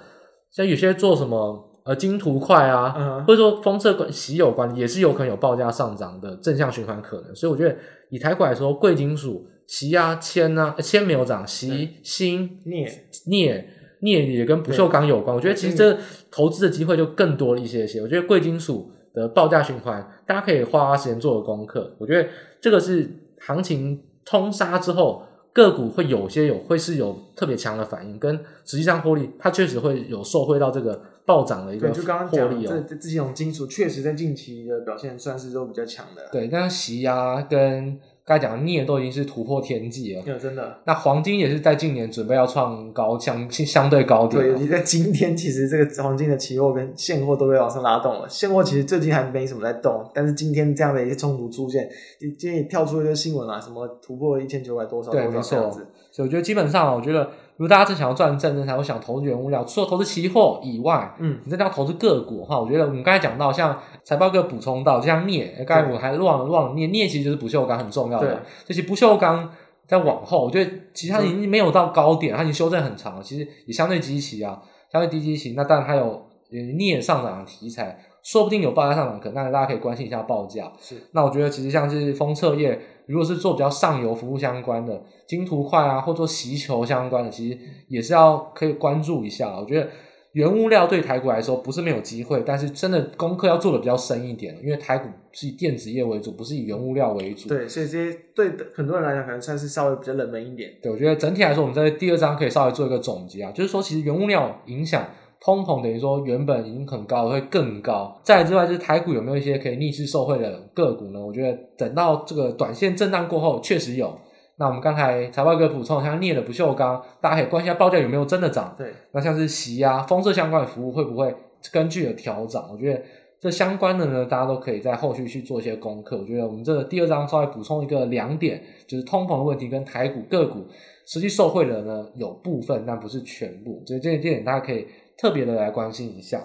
像有些做什么。呃，金图块啊，嗯、或者说封测跟锡有关，也是有可能有报价上涨的正向循环可能。所以我觉得以台股来说，贵金属锡啊、铅啊，铅没有涨，锡、锌、镍、镍、镍也跟不锈钢有关。我觉得其实这投资的机会就更多了一些些。我觉得贵金属的报价循环，大家可以花花时间做个功课。我觉得这个是行情通杀之后。个股会有些有会是有特别强的反应，跟实际上获利，它确实会有受惠到这个暴涨的一个获利哦。就刚刚讲这这几种金属确实在近期的表现算是都比较强的。对，但是锡啊跟。刚才讲的镍都已经是突破天际了，有真的。那黄金也是在近年准备要创高相 (laughs) 相对高点。对，尤其在今天，其实这个黄金的期货跟现货都被往上拉动了。现货其实最近还没什么在动，但是今天这样的一个冲突出现，今天也跳出一个新闻啊，什么突破一千九百多少多少这样子。所以我觉得基本上，我觉得。如果大家正想要赚正正财，我想投资原物料，除了投资期货以外，嗯，你真的要投资个股的话，我觉得我们刚才讲到，像财报哥补充到，就像镍，刚才我还忘了忘了镍，镍其实就是不锈钢很重要的，这些不锈钢在往后，我觉得其实它已经没有到高点，它已经修正很长了，其实也相对低期啊，相对低基期，那当然还有镍上涨的题材。说不定有报价上涨，可能大家可以关心一下报价。是，那我觉得其实像是封测业，如果是做比较上游服务相关的金图块啊，或者说锡球相关的，其实也是要可以关注一下。我觉得原物料对台股来说不是没有机会，但是真的功课要做的比较深一点，因为台股是以电子业为主，不是以原物料为主。对，所以这些对很多人来讲，可能算是稍微比较冷门一点。对，我觉得整体来说，我们在第二章可以稍微做一个总结啊，就是说其实原物料影响。通膨等于说原本已经很高，会更高。再来之外，就是台股有没有一些可以逆势受惠的个股呢？我觉得等到这个短线震荡过后，确实有。那我们刚才财报哥补充，像镍的不锈钢，大家可以关心一下报价有没有真的涨。对，那像是席啊、风色相关的服务会不会根据的调涨？我觉得这相关的呢，大家都可以在后续去做一些功课。我觉得我们这个第二章稍微补充一个两点，就是通膨的问题跟台股个股实际受惠的呢有部分，但不是全部。所以这这点大家可以。特别的来关心一下，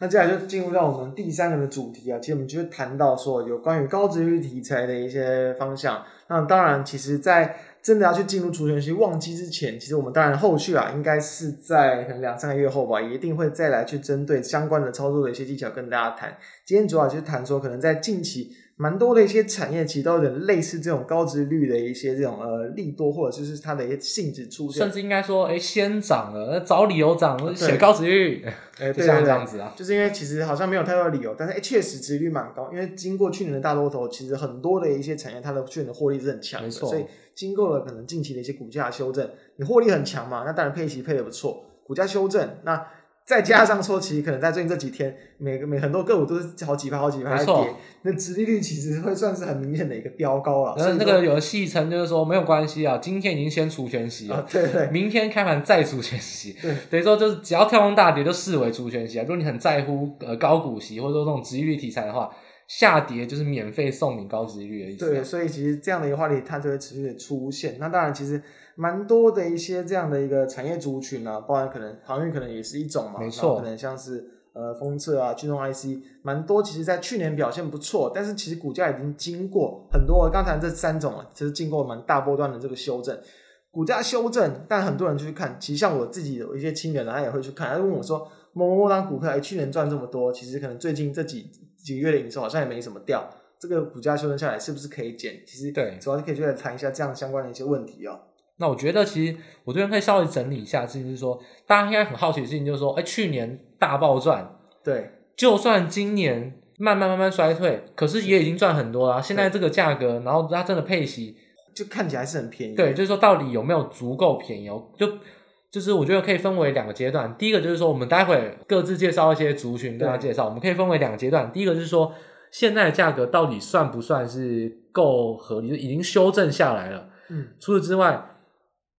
那接下来就进入到我们第三个的主题啊。其实我们就会谈到说，有关于高殖利率题材的一些方向。那当然，其实，在真的要去进入除权期旺季之前，其实我们当然后续啊，应该是在可能两三个月后吧，一定会再来去针对相关的操作的一些技巧跟大家谈。今天主要就是谈说，可能在近期。蛮多的一些产业其实都有点类似这种高值率的一些这种呃利多，或者就是它的一些性质出现，甚至应该说，哎，先涨了，找理由涨，写高值率，(laughs) 哎，就像这样子啊，就是因为其实好像没有太多的理由，但是哎，确实值率蛮高，因为经过去年的大多头，其实很多的一些产业它的去年的获利是很强的，所以经过了可能近期的一些股价修正，你获利很强嘛，那当然配息配的不错，股价修正那。再加上说，其实可能在最近这几天，每个每很多个股都是好几趴、好几趴在跌，那殖利率其实会算是很明显的一个飙高了。那那个有戏称就是说没有关系啊，今天已经先除权息了，啊、对，对对，明天开盘再除权息，对，等于说就是只要跳空大跌就视为除权息啊。如果你很在乎呃高股息或者说这种殖利率题材的话，下跌就是免费送你高殖利率的意思。对，所以其实这样的一个话题它就会持续的出现。那当然，其实蛮多的一些这样的一个产业族群啊，包含可能航运可能也是一种嘛，没错，可能像是呃封测啊、军用 IC，蛮多。其实，在去年表现不错，但是其实股价已经经过很多刚才这三种啊，其实经过蛮大波段的这个修正。股价修正，但很多人就去看，其实像我自己有一些亲人，他也会去看，他就问我说：“某某某档股票，哎，去年赚这么多，其实可能最近这几几个月的营收好像也没什么掉，这个股价修正下来是不是可以减？”其实对，主要是可以就来谈一下这样相关的一些问题哦。那我觉得，其实我这边可以稍微整理一下，就是说，大家应该很好奇的事情就是说，哎，去年大暴赚，对，就算今年慢慢慢慢衰退，可是也已经赚很多了。现在这个价格，然后它真的配息。就看起来是很便宜，对，就是说到底有没有足够便宜哦？就就是我觉得可以分为两个阶段。第一个就是说，我们待会各自介绍一些族群，跟大家介绍。我们可以分为两个阶段。第一个就是说，现在的价格到底算不算是够合理？就已经修正下来了。嗯，除此之外。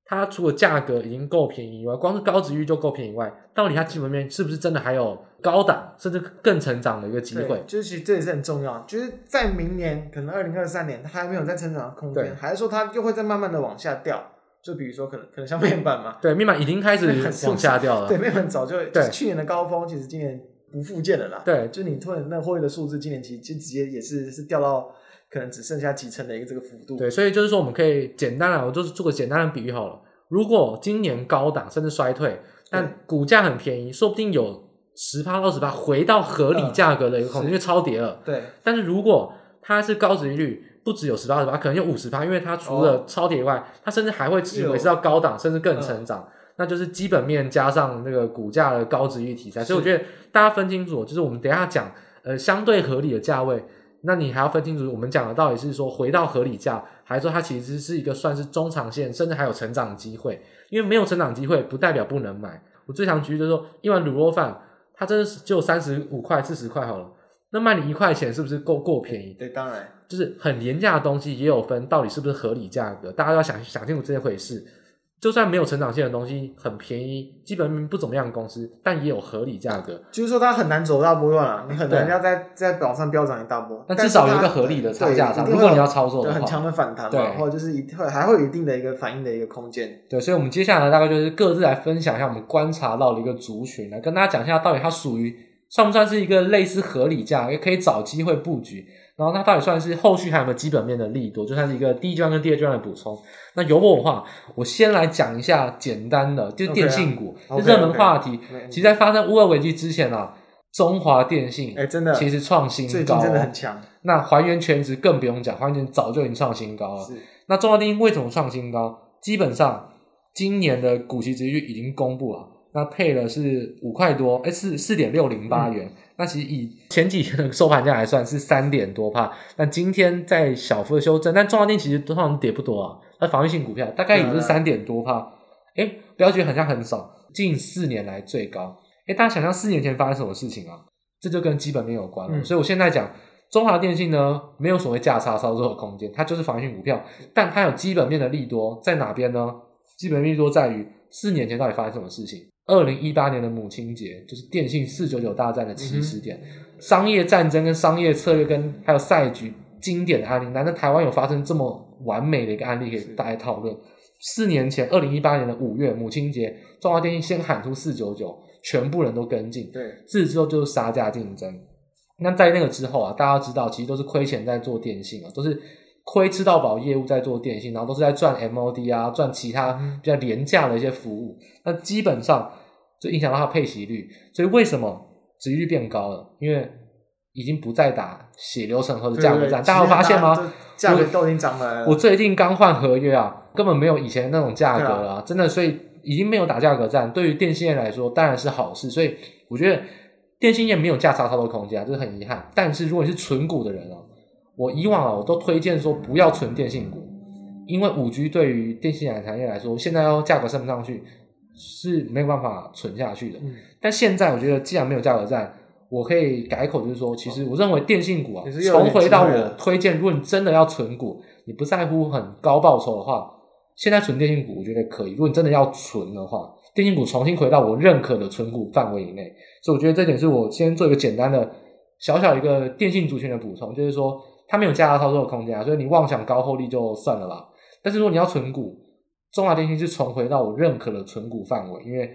它除了价格已经够便宜以外，光是高殖利率就够便宜以外，到底它基本面是不是真的还有高档甚至更成长的一个机会？就是其实这也是很重要。就是在明年可能二零二三年，它还没有在成长的空间，还是说它又会再慢慢的往下掉？就比如说可能可能像面板嘛，(laughs) 对，面板已经开始往下掉了。对，面板早就就是去年的高峰，其实今年不复见了啦。对，就你突然那获利的数字，今年其实就直接也是是掉到可能只剩下几成的一个这个幅度。对，所以就是说我们可以简单来，我就是做个简单的比喻好了。如果今年高档甚至衰退，但股价很便宜，说不定有十趴二十趴回到合理价格的一个空间，因为超跌了。对。但是如果它是高值利率，不只有十趴二十八，可能有五十趴，因为它除了超跌以外，它甚至还会持续维持到高档，甚至更成长。那就是基本面加上那个股价的高殖利率题材。所以我觉得大家分清楚，就是我们等一下讲呃相对合理的价位。那你还要分清楚，我们讲的到底是说回到合理价，还是说它其实是一个算是中长线，甚至还有成长机会？因为没有成长机会，不代表不能买。我最常举例就是说，一碗卤肉饭，它真的是就三十五块、四十块好了，那卖你一块钱，是不是够够便宜？对，当然，就是很廉价的东西也有分，到底是不是合理价格？大家要想想清楚这回事。就算没有成长性的东西很便宜，基本面不怎么样的公司，但也有合理价格。就是说它很难走大波段啊，你很难要在在往上飙涨一大波，但至少有一个合理的差价差。如果你要操作的话，很强的反弹嘛，或者就是一会还会有一定的一个反应的一个空间。对，所以我们接下来大概就是各自来分享一下我们观察到的一个族群，来跟大家讲一下到底它属于算不算是一个类似合理价，也可以找机会布局。然后它到底算是后续还有没有基本面的利多，就算是一个第一阶段跟第二阶段的补充。那由我的话，我先来讲一下简单的，就是电信股热、okay 啊、门话题。Okay, okay. 其实，在发生乌俄危机之前啊，中华电信哎真的其实创新高，最近真的很强。那还原全值更不用讲，还原全值早就已经创新高了。那中华电信为什么创新高？基本上今年的股息殖利率已经公布了，那配了是五块多，哎四四点六零八元。嗯那其实以前几天的收盘价来算是三点多帕，那今天在小幅的修正，但中华电其实通常跌不多啊。那防御性股票大概也是三点多帕，哎、欸，不要觉得好像很少，近四年来最高。哎、欸，大家想象四年前发生什么事情啊？这就跟基本面有关了。嗯、所以我现在讲中华电信呢，没有所谓价差操作的空间，它就是防御性股票，但它有基本面的利多在哪边呢？基本面利多在于四年前到底发生什么事情。二零一八年的母亲节，就是电信四九九大战的起始点，嗯、商业战争跟商业策略跟还有赛局经典的案例，难道台湾有发生这么完美的一个案例可以大家讨论？四年前，二零一八年的五月母亲节，中华电信先喊出四九九，全部人都跟进，对，自此之后就是杀价竞争。那在那个之后啊，大家知道其实都是亏钱在做电信啊，都是。亏吃到饱业务在做电信，然后都是在赚 MOD 啊，赚其他比较廉价的一些服务，那基本上就影响到它配息率。所以为什么值率变高了？因为已经不再打血流成河的价格战。大家有发现吗？价格都已经涨了。我最近刚换合约啊，根本没有以前那种价格了，啊，真的，所以已经没有打价格战。对于电信业来说，当然是好事。所以我觉得电信业没有价差操作空间，这是很遗憾。但是如果你是纯股的人啊。我以往啊，我都推荐说不要存电信股，因为五 G 对于电信产业来说，现在要价格升不上去是没有办法存下去的。嗯、但现在我觉得，既然没有价格战，我可以改口，就是说，其实我认为电信股啊，重回到我推荐，如果你真的要存股，你不在乎很高报酬的话，现在存电信股我觉得可以。如果你真的要存的话，电信股重新回到我认可的存股范围以内，所以我觉得这点是我先做一个简单的。小小一个电信族群的补充，就是说它没有价差操作的空间啊，所以你妄想高获利就算了吧。但是如果你要存股，中华电信是重回到我认可的存股范围，因为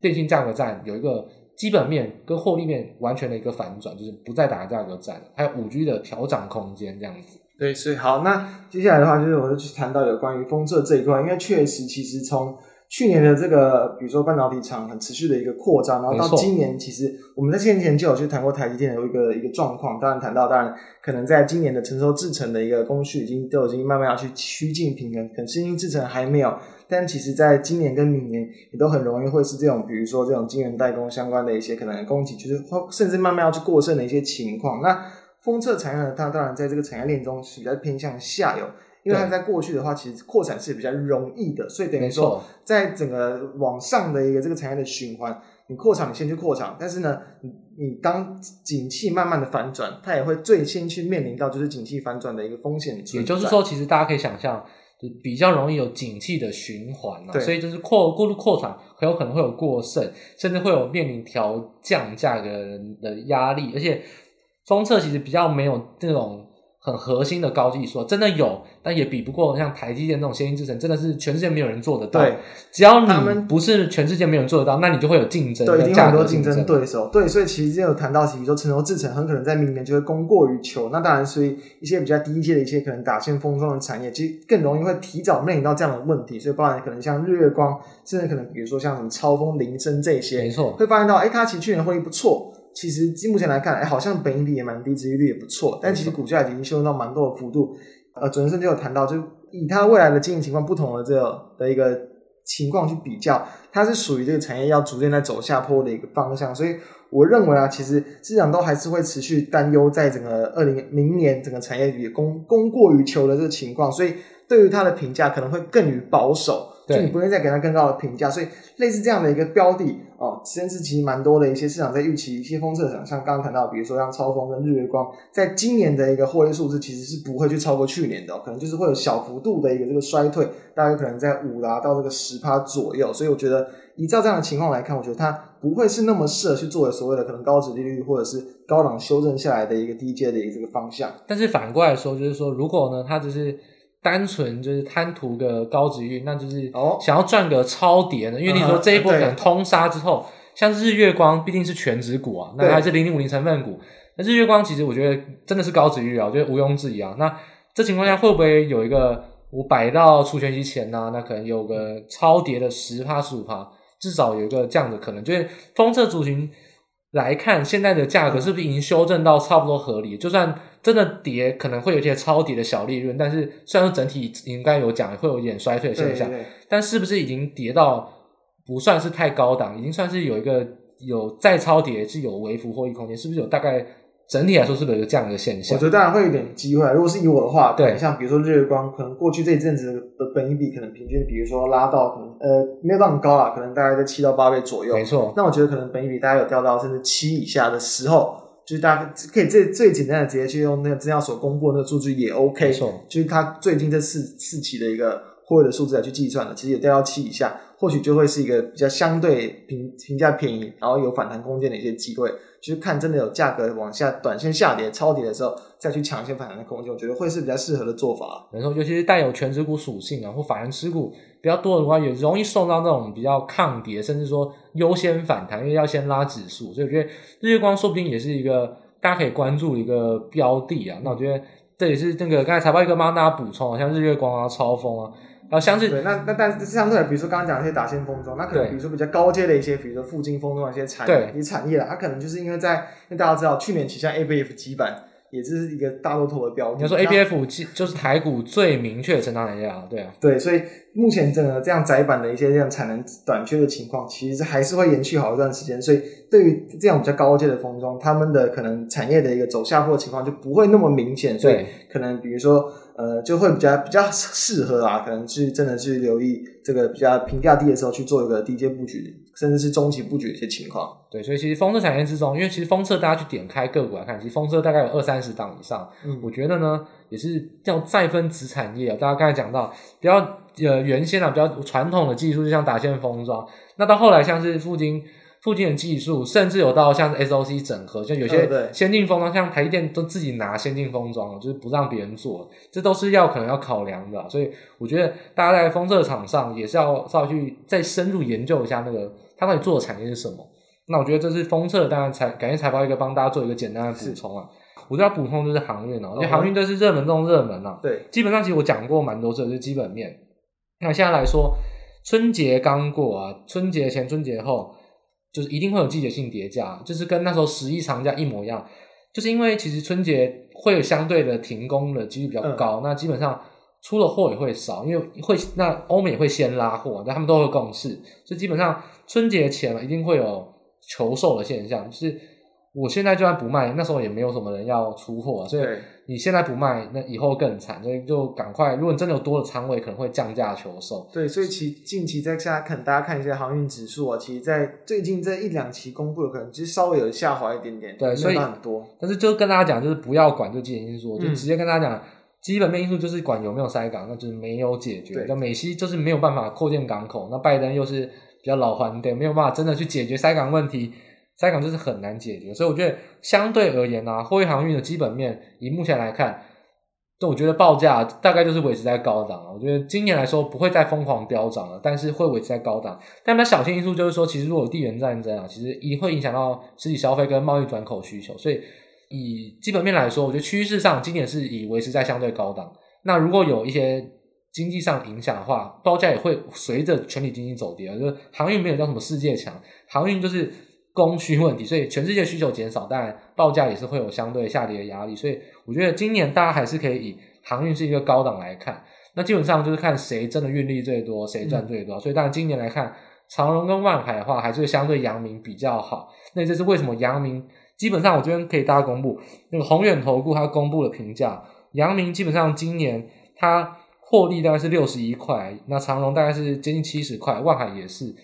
电信价格战有一个基本面跟获利面完全的一个反转，就是不再打价格战，还有五 G 的调涨空间这样子。对，所以好，那接下来的话就是我就去谈到有关于封测这一块，因为确实其实从去年的这个，比如说半导体厂很持续的一个扩张，然后到今年，其实我们在先前就有去谈过台积电的一个一个状况。当然谈到，当然可能在今年的成熟制程的一个工序已经都已经慢慢要去趋近平衡，可能新兴制程还没有。但其实在今年跟明年也都很容易会是这种，比如说这种晶圆代工相关的一些可能供给，就是甚至慢慢要去过剩的一些情况。那封测产业呢，它当然在这个产业链中是比较偏向下游。因为它在过去的话，其实扩产是比较容易的，所以等于说，在整个往上的一个这个产业的循环，你扩产，你先去扩产，但是呢，你你当景气慢慢的反转，它也会最先去面临到就是景气反转的一个风险。也就是说，其实大家可以想象，就比较容易有景气的循环啊，所以就是扩过度扩产，很有可能会有过剩，甚至会有面临调降价格的压力，而且封测其实比较没有这种。很核心的高技术，真的有，但也比不过像台积电这种先进制程，真的是全世界没有人做得到。对，只要你不是全世界没有人做得到，那你就会有竞争，对，一定有很多竞争对手。对，所以其实之前有谈到，比如说成熟制程很可能在明年就会供过于求。那当然，所以一些比较低阶的一些可能打线封装的产业，其实更容易会提早面临到这样的问题。所以，包含可能像日月光，甚至可能比如说像什么超风、铃声这些，没错，会发现到，哎，它其实去年获利不错。其实，目前来看，哎，好像本益比也蛮低，殖利率也不错，但其实股价已经修正到蛮多的幅度。呃，主持人就有谈到，就以它未来的经营情况不同的这个的一个情况去比较，它是属于这个产业要逐渐在走下坡的一个方向。所以，我认为啊，其实市场都还是会持续担忧，在整个二零明年整个产业也供供过于求的这个情况，所以对于它的评价可能会更于保守。就你不会再给它更高的评价，所以类似这样的一个标的哦，甚至其实蛮多的一些市场在预期一些封测厂，像刚刚谈到，比如说像超风跟日月光，在今年的一个获利数字其实是不会去超过去年的，可能就是会有小幅度的一个这个衰退，大概可能在五啦到这个十趴左右。所以我觉得依照这样的情况来看，我觉得它不会是那么适合去作为所谓的可能高值利率或者是高档修正下来的一个低阶的一个这个方向。但是反过来说，就是说如果呢，它只是。单纯就是贪图个高殖率，那就是想要赚个超跌的。哦、因为你说这一波可能通杀之后，嗯、像日月光毕竟是全值股啊，那还是零零五零成分股。那日月光其实我觉得真的是高值域啊，我觉得毋庸置疑啊。那这情况下会不会有一个我摆到除权息前呢、啊？那可能有个超跌的十趴十五趴，至少有一个这样的可能。就是封测族群来看，现在的价格是不是已经修正到差不多合理？就算。真的跌可能会有一些超跌的小利润，但是虽然说整体应该有讲会有一点衰退的现象，对对对，但是不是已经跌到不算是太高档，已经算是有一个有再超跌是有微幅获利空间，是不是有大概整体来说是不是有这样的一个现象？我觉得当然会有点机会。如果是以我的话，对，像比如说日月光，可能过去这一阵子的本益比可能平均，比如说拉到可能呃没有到很高啦，可能大概在七到八倍左右，没错。那我觉得可能本益比大概有掉到甚至七以下的时候。就是大家可以最最简单的直接去用那个资料所公布的那个数据也 OK，没错，就是它最近这四四期的一个获利的数字来去计算的，其实也掉到七以下，或许就会是一个比较相对评评价便宜，然后有反弹空间的一些机会。就是看真的有价格往下短线下跌、超跌的时候，再去抢一些反弹的空间，我觉得会是比较适合的做法。然后尤其是带有权值股属性啊，或法人持股比较多的话，也容易受到那种比较抗跌，甚至说优先反弹，因为要先拉指数。所以我觉得日月光说不定也是一个大家可以关注一个标的啊。那我觉得这也是那个刚才财报一哥帮大家补充啊，像日月光啊、超丰啊。啊，相对对，那那但是相对，比如说刚刚讲的一些打线封装，那可能比如说比较高阶的一些，比如说附近封装一些产业，一些产业啦，它可能就是因为在，因为大家知道去年旗下 ABF 基板。也是一个大多头的标的。你要说 A B F 就是台股最明确的成长产业啊，对啊。对，所以目前整个这样窄板的一些这样产能短缺的情况，其实还是会延续好一段时间。所以对于这样比较高阶的封装，他们的可能产业的一个走下坡的情况就不会那么明显。所以可能比如说呃，就会比较比较适合啊，可能去真的去留意这个比较评价低的时候去做一个低阶布局。甚至是中期布局的一些情况，对，所以其实封测产业之中，因为其实封测大家去点开个股来看，其实封测大概有二三十档以上。嗯，我觉得呢，也是叫再分子产业啊。大家刚才讲到比较呃原先啊比较传统的技术，就像打线封装，那到后来像是富晶附近的技术，甚至有到像是 SOC 整合，就有些先进封装，像台积电都自己拿先进封装，就是不让别人做，这都是要可能要考量的。所以我觉得大家在封测厂上也是要稍微去再深入研究一下那个他到底做的产业是什么。那我觉得这是封测，当然财感谢财报一个帮大家做一个简单的补充啊。我觉得要补充就是航运哦，因为航运这是热门中热门啊。对，基本上其实我讲过蛮多次，就是基本面。那现在来说，春节刚过啊，春节前、春节后。就是一定会有季节性叠加，就是跟那时候十一长假一模一样，就是因为其实春节会有相对的停工的几率比较高，嗯、那基本上出的货也会少，因为会那欧美也会先拉货，那他们都会共识，所以基本上春节前一定会有求售的现象，就是。我现在就算不卖，那时候也没有什么人要出货，所以你现在不卖，那以后更惨，所以就赶快。如果你真的有多的仓位，可能会降价求售。对，所以其近期在下看，大家看一些航运指数啊，其实，在最近这一两期公布的，可能其实稍微有下滑一点点，对，所以很多。但是就跟大家讲，就是不要管这基本因素，就直接跟大家讲，嗯、基本面因素就是管有没有塞港，那就是没有解决。那美西就是没有办法扩建港口，那拜登又是比较老环的，没有办法真的去解决塞港问题。在港就是很难解决，所以我觉得相对而言啊，货运航运的基本面，以目前来看，就我觉得报价大概就是维持在高档了。我觉得今年来说不会再疯狂飙涨了，但是会维持在高档。但它小心因素就是说，其实如果有地缘战争啊，其实也会影响到实体消费跟贸易转口需求。所以以基本面来说，我觉得趋势上今年是以维持在相对高档。那如果有一些经济上影响的话，报价也会随着全体经济走跌。就是航运没有叫什么世界强，航运就是。供需问题，所以全世界需求减少，当然报价也是会有相对下跌的压力。所以我觉得今年大家还是可以以航运是一个高档来看。那基本上就是看谁真的运力最多，谁赚最多。嗯、所以当然今年来看，长荣跟万海的话，还是相对阳明比较好。那这是为什么？阳明基本上我这边可以大家公布，那个宏远投顾他公布的评价，阳明基本上今年它获利大概是六十一块，那长荣大概是接近七十块，万海也是，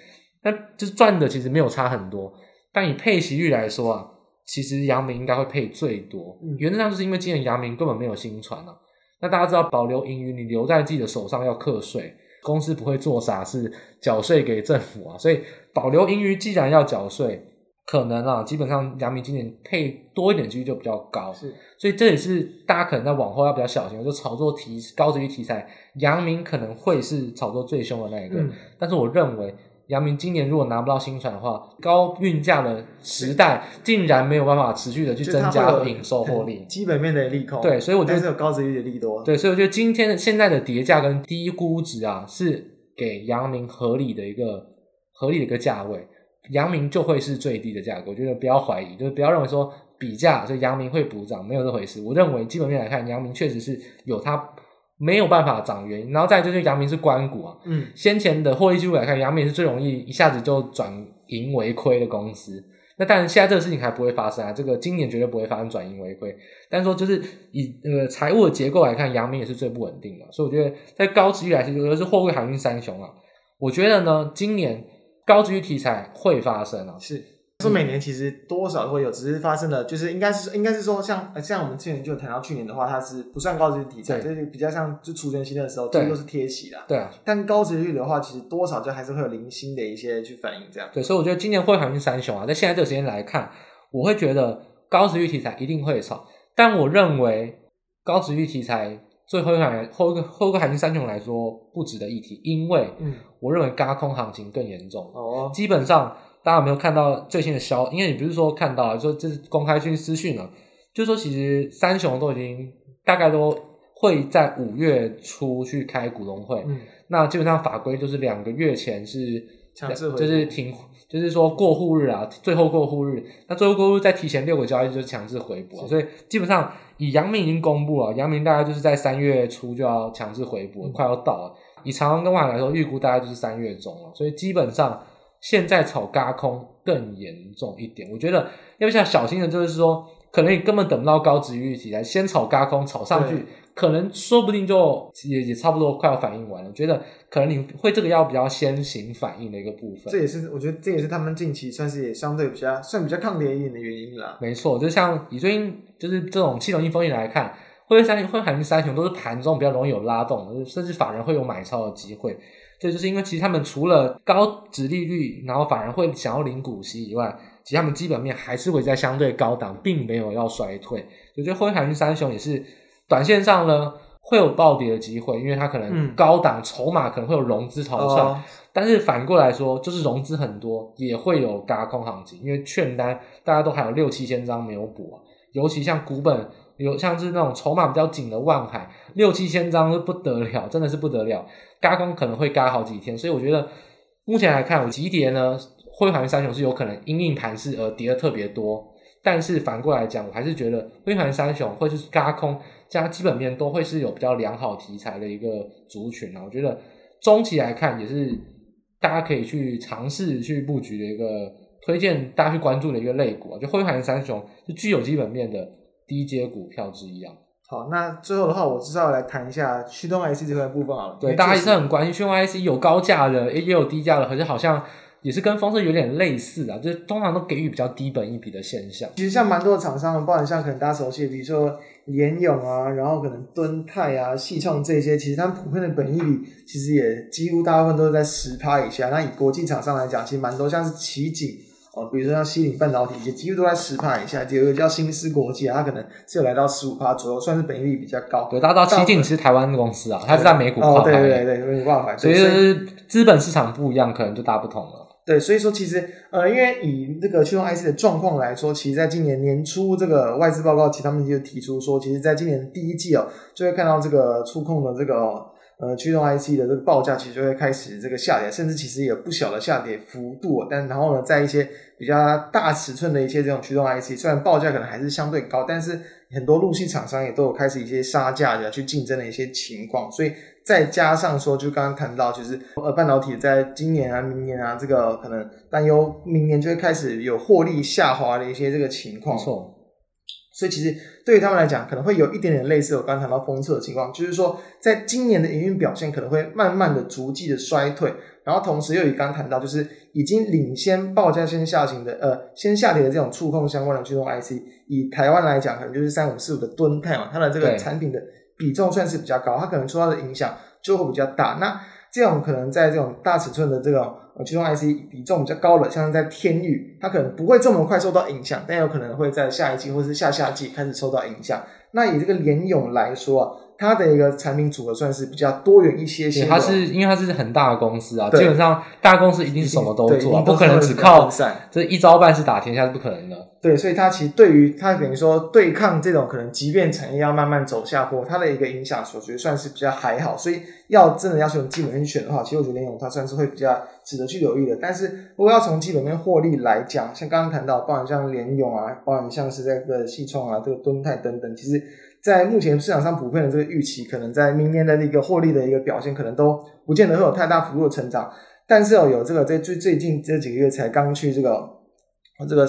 那就是赚的其实没有差很多。但以配息率来说啊，其实阳明应该会配最多。原则上就是因为今年阳明根本没有新船啊。那大家知道保留盈余，你留在自己的手上要课税，公司不会做傻事缴税给政府啊。所以保留盈余既然要缴税，可能啊，基本上阳明今年配多一点几率就比较高。是，所以这也是大家可能在往后要比较小心，就炒作题高殖利率题材，阳明可能会是炒作最凶的那一个。嗯、但是我认为。阳明今年如果拿不到新船的话，高运价的时代竟然没有办法持续的去增加营收获利，(laughs) 基本面的利空。对，所以我觉得是有高殖利率的利多。对，所以我觉得今天的现在的叠价跟低估值啊，是给阳明合理的一个合理的一个价位，阳明就会是最低的价格。我觉得不要怀疑，就是不要认为说比价所以阳明会补涨，没有这回事。我认为基本面来看，阳明确实是有它。没有办法涨原因，然后再就是阳明是关股啊，嗯，先前的获利记录来看，阳明是最容易一下子就转盈为亏的公司。那当然现在这个事情还不会发生啊，这个今年绝对不会发生转盈为亏。但是说就是以那个财务的结构来看，阳明也是最不稳定的，所以我觉得在高殖利率来说，尤其是货柜航运三雄啊，我觉得呢，今年高殖利率题材会发生啊，是。说每年其实多少会有，只是发生的，就是应该是应该是说像像我们之前就谈到去年的话，它是不算高值率题材，就是比较像就储存息的时候，这个都是贴息啦。对啊。但高殖利率的话，其实多少就还是会有零星的一些去反应这样。对，所以我觉得今年货柜航运三雄啊，在现在这个时间来看，我会觉得高殖利率题材一定会炒，但我认为高殖利率题材最后一款后一个后一个海运三雄来说不值得一提，因为我认为高空行情更严重哦，基本上。大家有没有看到最新的消？因为你不是说看到了，说这是公开讯息资讯了，就是说其实三雄都已经大概都会在五月初去开股东会。嗯，那基本上法规就是两个月前是强制回，就是停，就是说过户日啊，最后过户日。那最后过户日再提前六个交易日就是强制回补，所以基本上以阳明已经公布了，阳明大概就是在三月初就要强制回补，嗯、快要到了。以长荣跟万海来说，预估大概就是三月中了，所以基本上。现在炒轧空更严重一点，我觉得要比较小心的，就是说，可能你根本等不到高值预期来，先炒轧空，炒上去，可能说不定就也也差不多快要反应完了。我觉得可能你会这个要比较先行反应的一个部分。这也是我觉得这也是他们近期算是也相对比较算比较抗跌一点的原因啦。没错，就像以最近就是这种系统性风险来看，汇三汇航运三雄都是盘中比较容易有拉动，甚至法人会有买超的机会。这就是因为其实他们除了高值利率，然后反而会想要领股息以外，其实他们基本面还是会在相对高档，并没有要衰退。我觉得辉航运三雄也是短线上呢会有暴跌的机会，因为它可能高档筹码可能会有融资逃窜，嗯、但是反过来说，就是融资很多也会有轧空行情，因为券单大家都还有六七千张没有补啊，尤其像股本。有像是那种筹码比较紧的万海，六七千张是不得了，真的是不得了，嘎空可能会嘎好几天，所以我觉得目前来看，我急跌呢，汇航三雄是有可能因应盘势而跌的特别多，但是反过来讲，我还是觉得汇航三雄会是嘎空加基本面都会是有比较良好题材的一个族群啊，我觉得中期来看也是大家可以去尝试去布局的一个推荐大家去关注的一个类股啊，就汇航三雄是具有基本面的。低阶股票之一啊。好，那最后的话，我至少来谈一下驱动 IC 这块部分好了。对，大家也是很关心驱动 IC 有高价的，也有低价的，可是好像也是跟风车有点类似啊，就是通常都给予比较低本益比的现象。其实像蛮多的厂商，包含像可能大家熟悉的，比如说联咏啊，然后可能敦泰啊、矽创这些，其实他们普遍的本益比其实也几乎大部分都是在十趴以下。那以国际厂商来讲，其实蛮多像是奇景。哦，比如说像西岭半导体，也几乎都在十趴以下。有一个叫新思国际啊，它可能只有来到十五趴左右，算是本益比比较高。对，大家知道奇景其实台湾公司啊，它是在美股挂牌。哦，对对对，美股挂牌。所以就是资本市场不一样，可能就大不同了。对，所以说其实呃，因为以这个驱动 IC 的状况来说，其实在今年年初这个外资报告，其实他们就提出说，其实在今年第一季哦，就会看到这个触控的这个。呃，驱动 IC 的这个报价其实就会开始这个下跌，甚至其实也有不小的下跌幅度。但然后呢，在一些比较大尺寸的一些这种驱动 IC，虽然报价可能还是相对高，但是很多陆续厂商也都有开始一些杀价的去竞争的一些情况。所以再加上说，就刚刚谈到，就是呃，半导体在今年啊、明年啊，这个可能担忧明年就会开始有获利下滑的一些这个情况。错。所以其实对于他们来讲，可能会有一点点类似我刚才谈到封测的情况，就是说，在今年的营运表现可能会慢慢的、逐季的衰退，然后同时又以刚谈到，就是已经领先报价先下行的，呃，先下跌的这种触控相关的驱动 IC，以台湾来讲，可能就是三五四五的吨泰嘛，它的这个产品的比重算是比较高，它可能受到的影响就会比较大。那这种可能在这种大尺寸的这种。驱动 IC 比重比较高的，像是在天宇，它可能不会这么快受到影响，但有可能会在下一季或是下下季开始受到影响。那以这个联咏来说啊。它的一个产品组合算是比较多元一些些。它是因为它是很大的公司啊，基本上大公司一定是什么都做，不可能只靠这一招半式打天下是不可能的。对，所以它其实对于它等于说对抗这种可能，即便产业要慢慢走下坡，它的一个影响，我觉得算是比较还好。所以要真的要从基本面去选的话，其实我觉得联咏它算是会比较值得去留意的。但是如果要从基本面获利来讲，像刚刚谈到，包含像联咏啊，包含像是这个系创啊，这个敦泰等等，其实。在目前市场上普遍的这个预期，可能在明年的一个获利的一个表现，可能都不见得会有太大幅度的成长。但是哦，有这个在最最近这几个月才刚去这个这个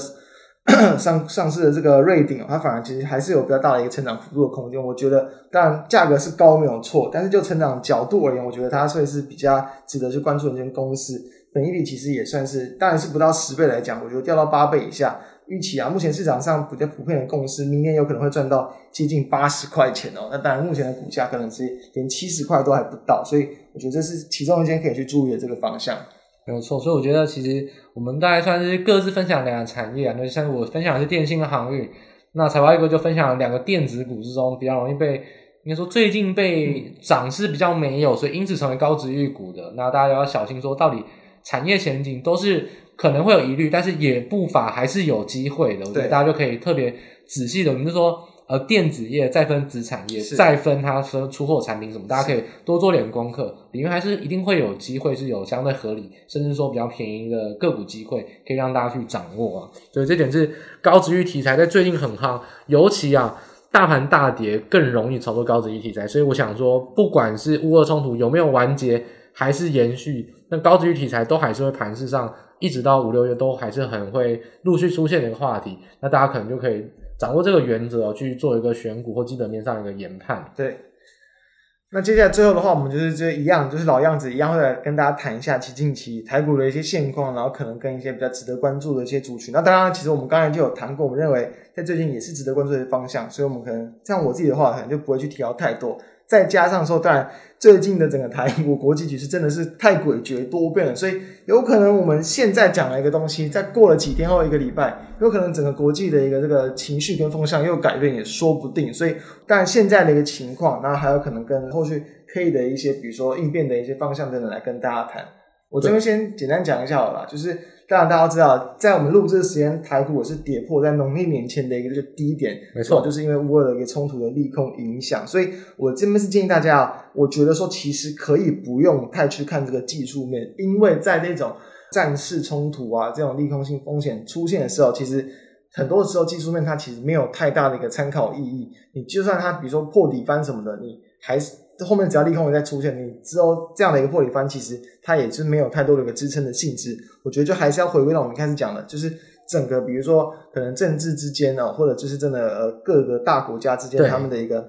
上 (coughs) 上市的这个瑞鼎，它反而其实还是有比较大的一个成长幅度的空间。我觉得，当然价格是高没有错，但是就成长角度而言，我觉得它算是比较值得去关注的一间公司。本益比其实也算是，当然是不到十倍来讲，我觉得掉到八倍以下。预期啊，目前市场上比较普遍的共识，明年有可能会赚到接近八十块钱哦。那当然，目前的股价可能是连七十块都还不到，所以我觉得这是其中一件可以去注意的这个方向。没有错，所以我觉得其实我们大概算是各自分享两个产业啊，那像我分享的是电信和航运，那财报一哥就分享了两个电子股之中比较容易被应该说最近被涨势比较没有，所以因此成为高值预股的。那大家要小心说，到底产业前景都是。可能会有疑虑，但是也不乏还是有机会的。我觉得大家就可以特别仔细的，我们就说，呃，电子业再分子产业，再分它说出货产品什么，大家可以多做点功课。里面还是一定会有机会，是有相对合理，甚至说比较便宜的个股机会，可以让大家去掌握啊。所以这点是高殖利率题材在最近很夯，尤其啊，大盘大跌更容易炒作高殖利率题材。所以我想说，不管是乌俄冲突有没有完结，还是延续，那高殖利率题材都还是会盘势上。一直到五六月都还是很会陆续出现的一个话题，那大家可能就可以掌握这个原则去做一个选股或基本面上一个研判。对，那接下来最后的话，我们就是这一样，就是老样子一样，会来跟大家谈一下其近期台股的一些现况，然后可能跟一些比较值得关注的一些族群。那当然，其实我们刚才就有谈过，我们认为在最近也是值得关注的方向，所以我们可能像我自己的话，可能就不会去提到太多。再加上说，当然最近的整个台股国际局势真的是太诡谲多变了，所以有可能我们现在讲了一个东西，再过了几天后一个礼拜，有可能整个国际的一个这个情绪跟风向又改变，也说不定。所以，当然现在的一个情况，那还有可能跟后续可以的一些，比如说应变的一些方向等等来跟大家谈。我这边先简单讲一下好了，就是。当然，大家知道，在我们录制的时间，台股我是跌破在农历年前的一个这个低点，没错，就是因为乌俄的一个冲突的利空影响。所以我这边是建议大家啊，我觉得说其实可以不用太去看这个技术面，因为在那种战事冲突啊这种利空性风险出现的时候，其实很多的时候技术面它其实没有太大的一个参考意义。你就算它比如说破底翻什么的，你还是。后面只要利空再出现，你之后这样的一个破底翻，其实它也是没有太多的一个支撑的性质。我觉得就还是要回归到我们开始讲的，就是整个比如说可能政治之间呢，或者就是真的呃各个大国家之间他们的一个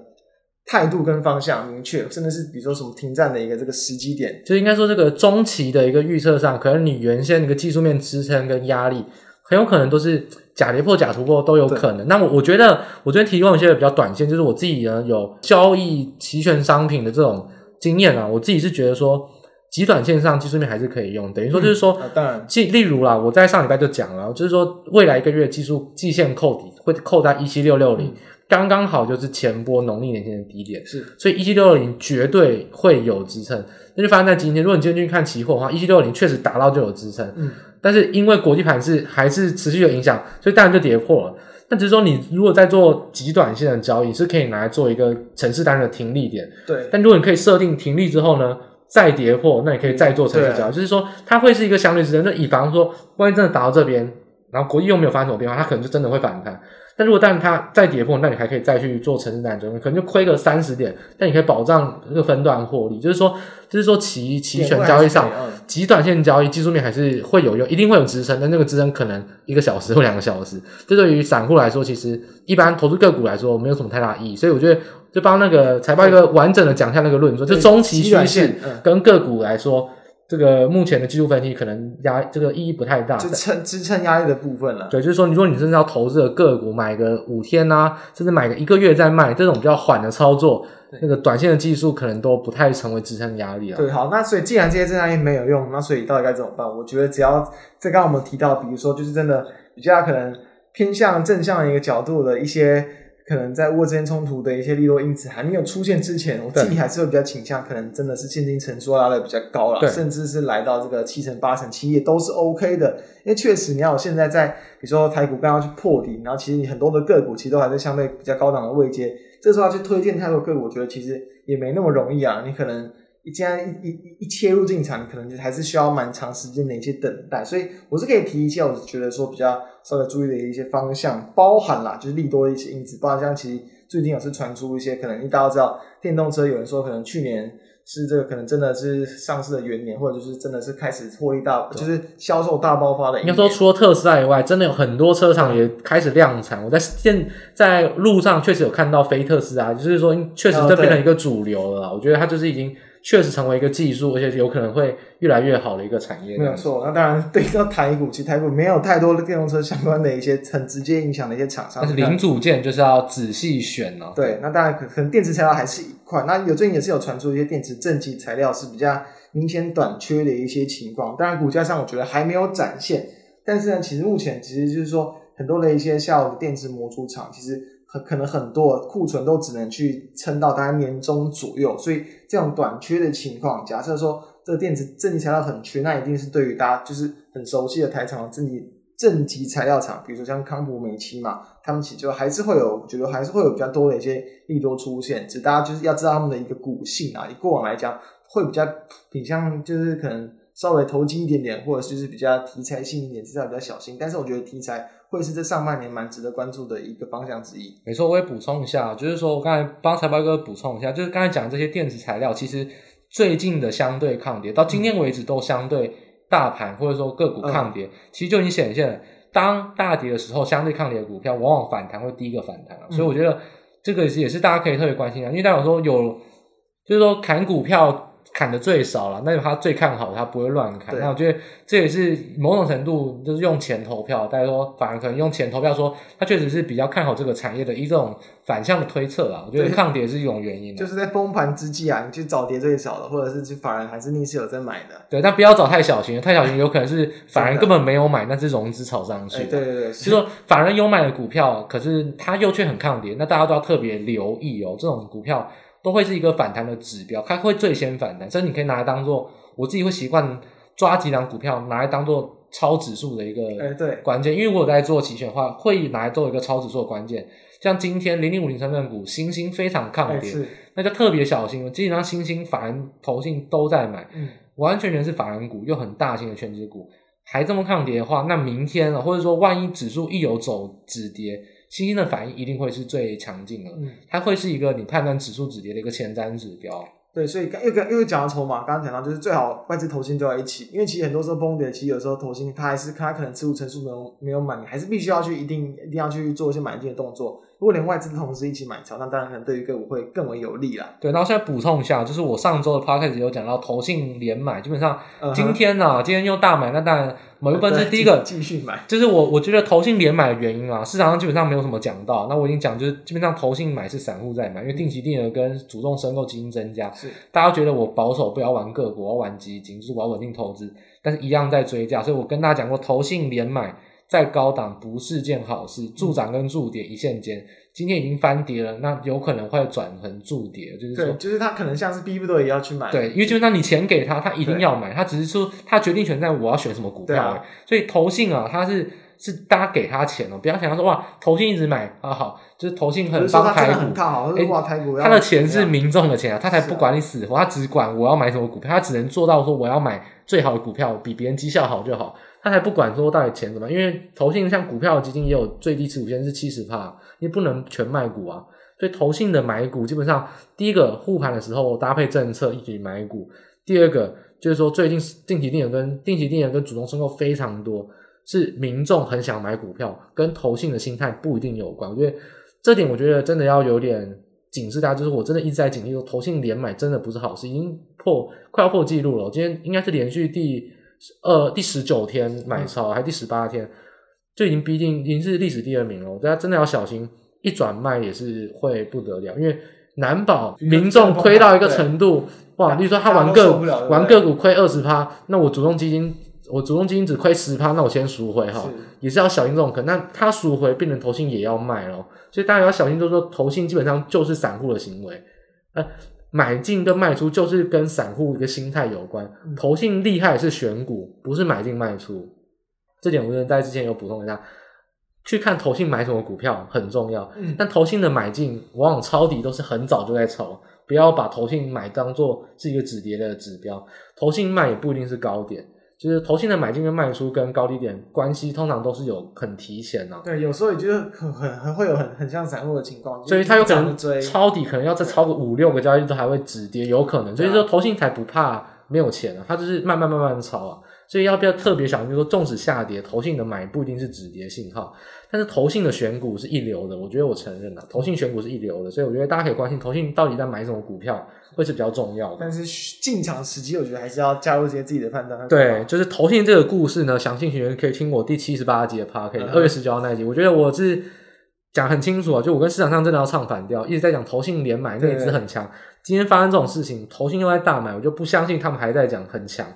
态度跟方向明确，甚至是比如说什么停战的一个这个时机点，就应该说这个中期的一个预测上，可能你原先那个技术面支撑跟压力，很有可能都是。假跌破、假突破都有可能。那我我觉得，我这边提供一些比较短线，就是我自己呢有交易期权商品的这种经验啊。我自己是觉得说，极短线上技术面还是可以用。等于说就是说，嗯、当然，例如啦，我在上礼拜就讲了，就是说未来一个月技术季线扣底会扣在一七六六零，刚刚好就是前波农历年前的低点。是，所以一七六六零绝对会有支撑。那就发生在今天。如果你今天去看期货的话，一七六六零确实达到就有支撑。嗯。但是因为国际盘是还是持续有影响，所以当然就跌破了。那只是说，你如果在做极短线的交易，是可以拿来做一个城市单的停利点。对。但如果你可以设定停利之后呢，再跌破，那你可以再做城市交易，就是说它会是一个相对支撑。就以防说，万一真的打到这边，然后国际又没有发生什么变化，它可能就真的会反弹。但如果但它再跌破，那你还可以再去做城市单中，可能就亏个三十点，但你可以保障这个分段获利。就是说，就是说期期权交易上，极短线交易技术面还是会有用，一定会有支撑，但那个支撑可能一个小时或两个小时。这对于散户来说，其实一般投资个股来说没有什么太大意义。所以我觉得，就帮那个财报一个完整的讲一下那个论述，就中期趋势跟个股来说。这个目前的技术分析可能压这个意义不太大，支撑支撑压力的部分了。对，就是说，如果你真的要投资的个股，买个五天啊，甚至买个一个月再卖，这种比较缓的操作，那个短线的技术可能都不太成为支撑压力了。对，好，那所以既然这些支撑压力没有用，那所以到底该怎么办？我觉得只要这刚刚我们提到，比如说就是真的比较可能偏向正向的一个角度的一些。可能在乌俄之间冲突的一些利多因子还没有出现之前，我自己还是会比较倾向，可能真的是现金成数拉的比较高了，甚至是来到这个七成八成，其实也都是 OK 的。因为确实，你要现在在比如说台股刚要去破底，然后其实你很多的个股其实都还是相对比较高档的位阶，这时候要去推荐太多个股，我觉得其实也没那么容易啊。你可能。一既然一一一切入进场，可能就还是需要蛮长时间的一些等待，所以我是可以提一下，我觉得说比较稍微注意的一些方向，包含啦，就是利多的一些因子，包含像其实最近也是传出一些可能，大家知道电动车，有人说可能去年是这个可能真的是上市的元年，或者就是真的是开始获利大，就是销售大爆发的。应该说，除了特斯拉以外，真的有很多车厂也开始量产。我在现在路上确实有看到非特斯拉，就是说确实这变成一个主流了。我觉得它就是已经。确实成为一个技术，而且有可能会越来越好的一个产业。没有错，那当然对到台股，其实台股没有太多的电动车相关的一些很直接影响的一些厂商。但是零组件就是要仔细选哦。对，那当然可可能电池材料还是一块。那有最近也是有传出一些电池正极材料是比较明显短缺的一些情况。当然股价上我觉得还没有展现，但是呢，其实目前其实就是说很多的一些下游的电池模组厂其实。很可能很多库存都只能去撑到大概年中左右，所以这种短缺的情况，假设说这个电子正极材料很缺，那一定是对于大家就是很熟悉的台厂正极正极材料厂，比如说像康普、美奇嘛，他们其实就还是会有，觉得还是会有比较多的一些利多出现，只大家就是要知道他们的一个股性啊，以过往来讲会比较偏向就是可能稍微投机一点点，或者就是比较题材性一点，至少比较小心，但是我觉得题材。会是这上半年蛮值得关注的一个方向之一。没错，我也补充一下，就是说我刚才帮财报哥补充一下，就是刚才讲这些电子材料，其实最近的相对抗跌，到今天为止都相对大盘或者说个股抗跌，嗯、其实就已经显现了，当大跌的时候，相对抗跌的股票往往反弹会第一个反弹，嗯、所以我觉得这个也是大家可以特别关心的，因为大家有说有。就是说砍股票。砍的最少了，那就他最看好，他不会乱砍。那我觉得这也是某种程度就是用钱投票，大家说反而可能用钱投票说，他确实是比较看好这个产业的一种反向的推测啦。我觉得抗跌是一种原因，就是在崩盘之际啊，你去找跌最少的，或者是去反而还是逆势有在买的。对，但不要找太小型，太小型有可能是 (laughs) 反而根本没有买，那是融资炒上去。对对对，就是说反而有买的股票，可是他又却很抗跌，那大家都要特别留意哦，这种股票。都会是一个反弹的指标，它会最先反弹，所以你可以拿来当做，我自己会习惯抓几档股票拿来当做超指数的一个关键，因为我在做期权的话，会拿来做一个超指数的关键。像今天零零五零成分股，新兴非常抗跌，那就特别小心。基本上新兴法人投信都在买，嗯，完全全是法人股，又很大型的全值股，还这么抗跌的话，那明天或者说万一指数一有走止跌。新兴的反应一定会是最强劲的，嗯，它会是一个你判断指数止跌的一个前瞻指标。对，所以刚又跟又讲到筹码，刚刚讲到就是最好外资投信都要一起，因为其实很多时候崩跌，其实有时候投信它还是它可能持股成数没有没有满，你还是必须要去一定一定要去做一些买进的动作。如果连外资同时一起买超，那当然可能对于个股会更为有利啦。对，然后现在补充一下，就是我上周的 podcast 有讲到投信连买，基本上今天呢、啊，今天又大买，那当然某一部分是第一个继续买，就是我我觉得投信连买的原因啊，市场上基本上没有什么讲到。那我已经讲，就是基本上投信买是散户在买，因为定期定额跟主动申购基金增加，是大家觉得我保守，不要玩个股，我要玩基金，就是我要稳定投资，但是一样在追价，所以我跟大家讲过，投信连买在高档不是件好事，助涨跟助跌一线间。今天已经翻跌了，那有可能会转成助跌，就是说，就是他可能像是逼不得已要去买，对，因为就是那你钱给他，他一定要买，他只是说他决定权在我要选什么股票，啊、所以投信啊，他是是大家给他钱哦，不要想要说哇，投信一直买啊好，就是投信很帮台股，他的钱是民众的钱啊，他才不管你死活，他只管我要买什么股票，他只能做到说我要买最好的股票，比别人绩效好就好。他才不管说到底钱怎么，因为投信像股票基金也有最低持股线是七十帕，你不能全卖股啊。所以投信的买股基本上，第一个护盘的时候搭配政策一起买股，第二个就是说最近定期定额跟定期定额跟主动申购非常多，是民众很想买股票，跟投信的心态不一定有关。我觉得这点我觉得真的要有点警示大家，就是我真的一直在警惕说，投信连买真的不是好事，已经破快要破纪录了。我今天应该是连续第。呃，第十九天买超，还第十八天，就已经逼近，已经是历史第二名了。大家真的要小心，一转卖也是会不得了，因为难保民众亏到一个程度，哇！比如说他玩个玩个股亏二十趴，那我主动基金，我主动基金只亏十趴，那我先赎回哈，也是要小心这种可能。那他赎回，变成投信也要卖咯，所以大家要小心，就是说投信基本上就是散户的行为，呃买进跟卖出就是跟散户一个心态有关，投信厉害是选股，不是买进卖出。这点我们在之前有补充一下，去看投信买什么股票很重要。但投信的买进往往抄底都是很早就在抄，不要把投信买当做是一个止跌的指标，投信卖也不一定是高点。就是投信的买进跟卖出跟高低点关系，通常都是有很提前的、啊。对，有时候也就是很很很会有很很像散户的情况，所以它有可能抄底，可能要再抄个五六个交易日都还会止跌，有可能。所以说投信才不怕没有钱啊，他就是慢慢慢慢抄啊。所以要不要特别小心？就是说，纵使下跌，投信的买不一定是止跌信号，但是投信的选股是一流的，我觉得我承认了，投信选股是一流的，所以我觉得大家可以关心投信到底在买什么股票，会是比较重要的。但是进场时机，我觉得还是要加入一些自己的判断。对，就是投信这个故事呢，详细学员可以听我第七十八集的 Podcast，二月十九号那一集，我觉得我是讲很清楚啊，就我跟市场上真的要唱反调，一直在讲投信连买，那一支很强。今天发生这种事情，投信又在大买，我就不相信他们还在讲很强。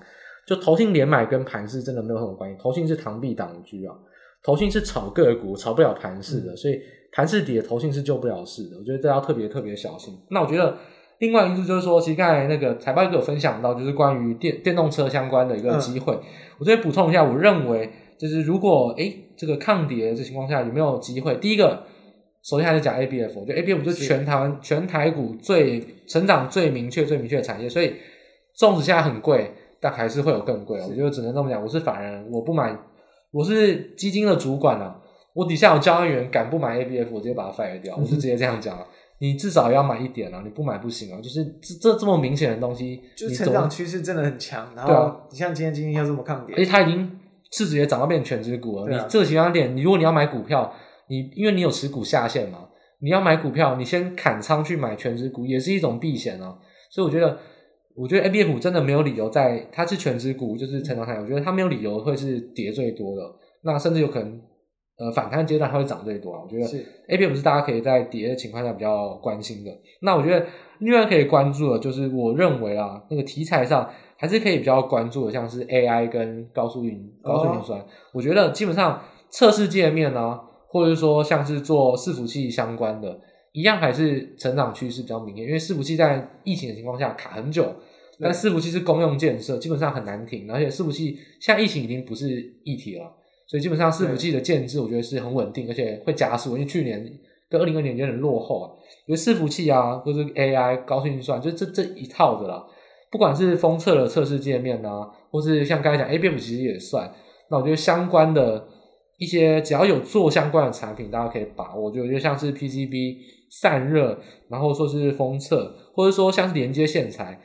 就投信连买跟盘势真的没有什么关系，投信是螳臂挡车啊，投信是炒个股，炒不了盘势的，嗯、所以盘势底的，投信是救不了市的。我觉得大家要特别特别小心。那我觉得另外因素就是说，其实刚才那个财报也有分享到，就是关于电电动车相关的一个机会。嗯、我这边补充一下，我认为就是如果诶这个抗跌的情况下有没有机会？第一个，首先还是讲 ABF，就 ABF 就是全台湾全台股最成长最明确最明确的产业，所以粽子现在很贵。但还是会有更贵，我觉得只能这么讲。我是法人，我不买，我是基金的主管啊。我底下有交易员，敢不买 ABF，我直接把它 fire 掉。我是直接这样讲，你至少要买一点啊，你不买不行啊。就是这这这么明显的东西，就是成长趋势真的很强。然后你像今天今天又这么抗跌，而且它已经市值也涨到变成全值股了。你这个情况点，你如果你要买股票，你因为你有持股下限嘛，你要买股票，你先砍仓去买全值股，也是一种避险啊。所以我觉得，我觉得 ABF 真的没有理由在它是全值股，就是成长台，我觉得它没有理由会是跌最多的，那甚至有可能呃反弹阶段它会涨最多啊。我觉得 ABF 是大家可以在跌的情况下比较关心的。那我觉得另外可以关注的，就是我认为啊，那个题材上还是可以比较关注的，像是 AI 跟高速运高速运算，哦、我觉得基本上测试界面呢、啊，或者是说像是做伺服器相关的。一样还是成长趋势比较明显，因为伺服器在疫情的情况下卡很久，但伺服器是公用建设，基本上很难停，而且伺服器现在疫情已经不是议题了，所以基本上伺服器的建制我觉得是很稳定，而且会加速，因为去年跟二零二零年有点落后啊，因为伺服器啊或者 AI 高速运算，就这这一套的啦，不管是封测的测试界面啊，或是像刚才讲 ABF 其实也算，那我觉得相关的一些只要有做相关的产品，大家可以把握，就我觉得像是 PCB。散热，然后说是封测，或者说像是连接线材，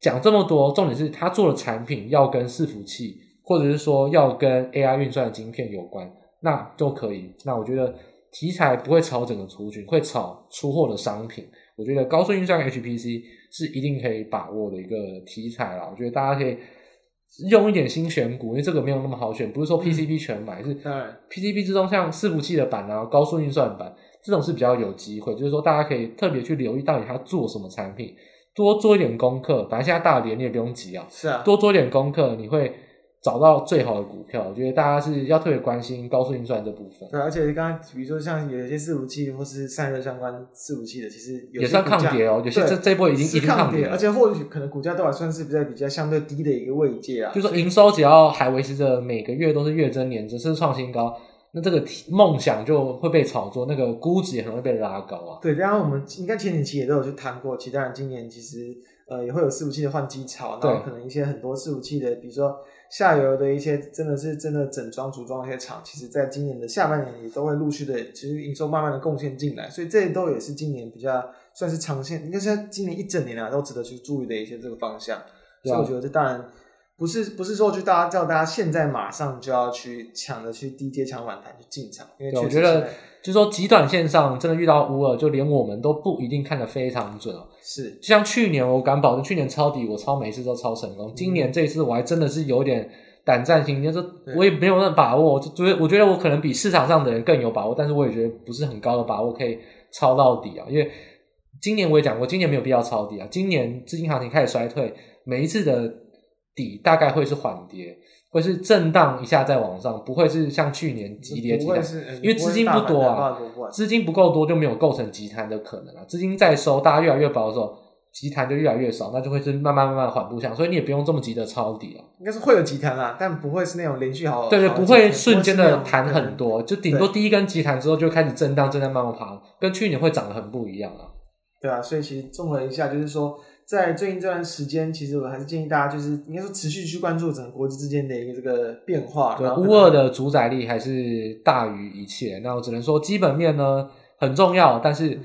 讲这么多，重点是他做的产品要跟伺服器，或者是说要跟 AI 运算的晶片有关，那都可以。那我觉得题材不会炒整个族群，会炒出货的商品。我觉得高速运算 HPC 是一定可以把握的一个题材啦。我觉得大家可以用一点新选股，因为这个没有那么好选，不是说 PCB 全买，是 PCB 之中像伺服器的板啊，高速运算板。这种是比较有机会，就是说大家可以特别去留意到底它做什么产品，多做一点功课。反正现在大连你也不用急啊，是啊，多做一点功课，你会找到最好的股票。我觉得大家是要特别关心高速运算这部分。对，而且刚刚比如说像有一些伺服器或是散热相关伺服器的，其实也算抗跌哦。有些这这波已经已经抗跌，而且或许可能股价都还算是比较比较相对低的一个位阶啊。就是说营收只要还维持着每个月都是月增年增，甚至创新高。那这个梦想就会被炒作，那个估值也很容易被拉高啊。对，然后我们应该前几期也都有去谈过，其他人今年其实呃也会有伺服器的换机潮，然后可能一些很多伺服器的，比如说下游的一些真的是真的整装组装一些厂，其实在今年的下半年也都会陆续的，其实营收慢慢的贡献进来，所以这都也是今年比较算是长线，应该是今年一整年啊都值得去注意的一些这个方向。所以我觉得这当然。不是不是说就大家叫大家现在马上就要去抢着去低阶抢反弹去进场，因为我觉得就是说极短线上真的遇到乌二，就连我们都不一定看得非常准。是，就像去年我敢保证，去年抄底我抄每一次都抄成功，今年这一次我还真的是有点胆战心惊，就是我也没有那把握，就觉得我觉得我可能比市场上的人更有把握，但是我也觉得不是很高的把握可以抄到底啊，因为今年我也讲过，今年没有必要抄底啊，今年资金行情开始衰退，每一次的。底大概会是缓跌，会是震荡一下再往上，不会是像去年急跌急弹，因为资金不多啊，资金不够多就没有构成急弹的可能啊。资金在收，大家越来越保守，急弹就越来越少，那就会是慢慢慢慢缓步向，所以你也不用这么急的抄底啊。应该是会有急弹啊，但不会是那种连续好，对对，不会瞬间的弹很多，就顶多第一根急弹之后就开始震荡，震荡慢慢爬，跟去年会涨得很不一样啊。对啊，所以其实综合一下，就是说。在最近这段时间，其实我还是建议大家，就是应该说持续去关注整个国际之间的一个这个变化。对，乌二的主宰力还是大于一切。那我只能说，基本面呢很重要，但是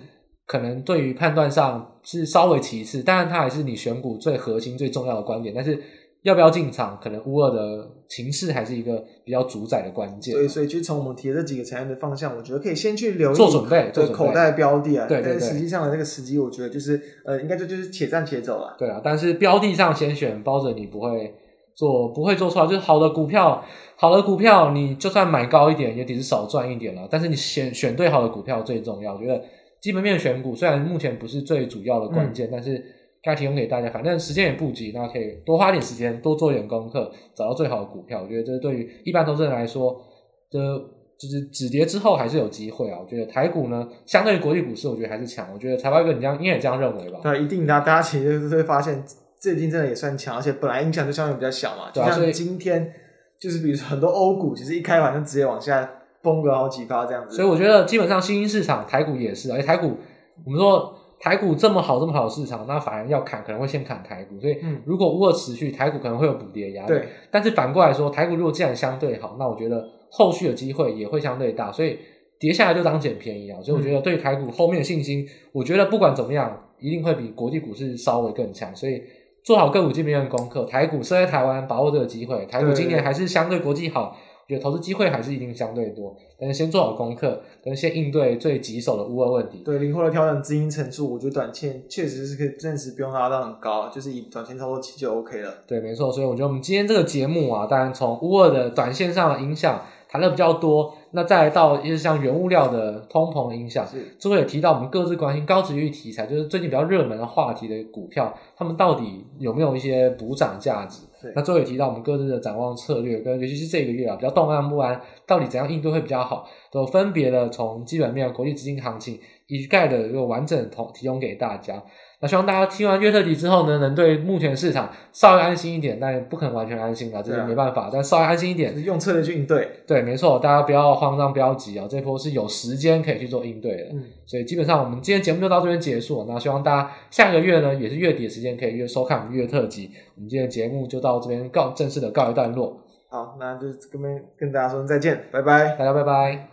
可能对于判断上是稍微其次。当然，它还是你选股最核心、最重要的观点，但是。要不要进场？可能乌二的情势还是一个比较主宰的关键。对，所以就从我们提的这几个产业的方向，我觉得可以先去留意做准备，做口袋标的啊。对对对。但是实际上的那个时机，我觉得就是呃，应该就就是且战且走了。对啊，但是标的上先选，包着你不会做，不会做错。就是好的股票，好的股票，你就算买高一点，也只是少赚一点了。但是你选选对好的股票最重要。我觉得基本面选股虽然目前不是最主要的关键，嗯、但是。该提供给大家，反正时间也不急，那可以多花点时间，多做一点功课，找到最好的股票。我觉得这对于一般投资人来说，这就是止跌之后还是有机会啊。我觉得台股呢，相对于国际股市，我觉得还是强。我觉得财报哥，你这样你也这样认为吧？对，一定的。大家其实会发现，最近真的也算强，而且本来影响就相对比较小嘛。对，所以今天，就是比如说很多欧股，其实一开盘就直接往下崩个好几发这样子。所以我觉得基本上新兴市场台股也是，而且台股我们说。台股这么好，这么好的市场，那反而要砍，可能会先砍台股。所以，如果乌二持续，台股可能会有补跌压力。对。但是反过来说，台股如果既然相对好，那我觉得后续的机会也会相对大。所以跌下来就当捡便宜啊。所以我觉得对台股后面的信心，我觉得不管怎么样，一定会比国际股市稍微更强。所以做好个股基本面的功课，台股设在台湾，把握这个机会。台股今年还是相对国际好，我觉得投资机会还是一定相对多，但是先做好功课，跟先应对最棘手的乌二问题。对，灵活的调整资金层数，我觉得短线确实是可以暂时不用拉到很高，就是以短线操作期就 OK 了。对，没错，所以我觉得我们今天这个节目啊，当然从乌二的短线上的影响谈的比较多。那再来到一些像原物料的通膨的影响，是最后也提到我们各自关心高值域题材，就是最近比较热门的话题的股票，他们到底有没有一些补涨价值？那最后也提到我们各自的展望策略，跟尤其是这个月啊比较动荡不安，到底怎样应对会比较好，都分别的从基本面、国际资金行情一概的一个完整同提供给大家。那希望大家听完月特辑之后呢，能对目前市场稍微安心一点，但也不可能完全安心啊，这是没办法，但稍微安心一点，用策略去应对。对，没错，大家不要慌张，不要急啊，这波是有时间可以去做应对的。嗯，所以基本上我们今天节目就到这边结束。那希望大家下个月呢，也是月底的时间，可以约收看我们月特辑。我们今天的节目就到这边告正式的告一段落。好，那就跟跟大家说再见，拜拜，大家拜拜。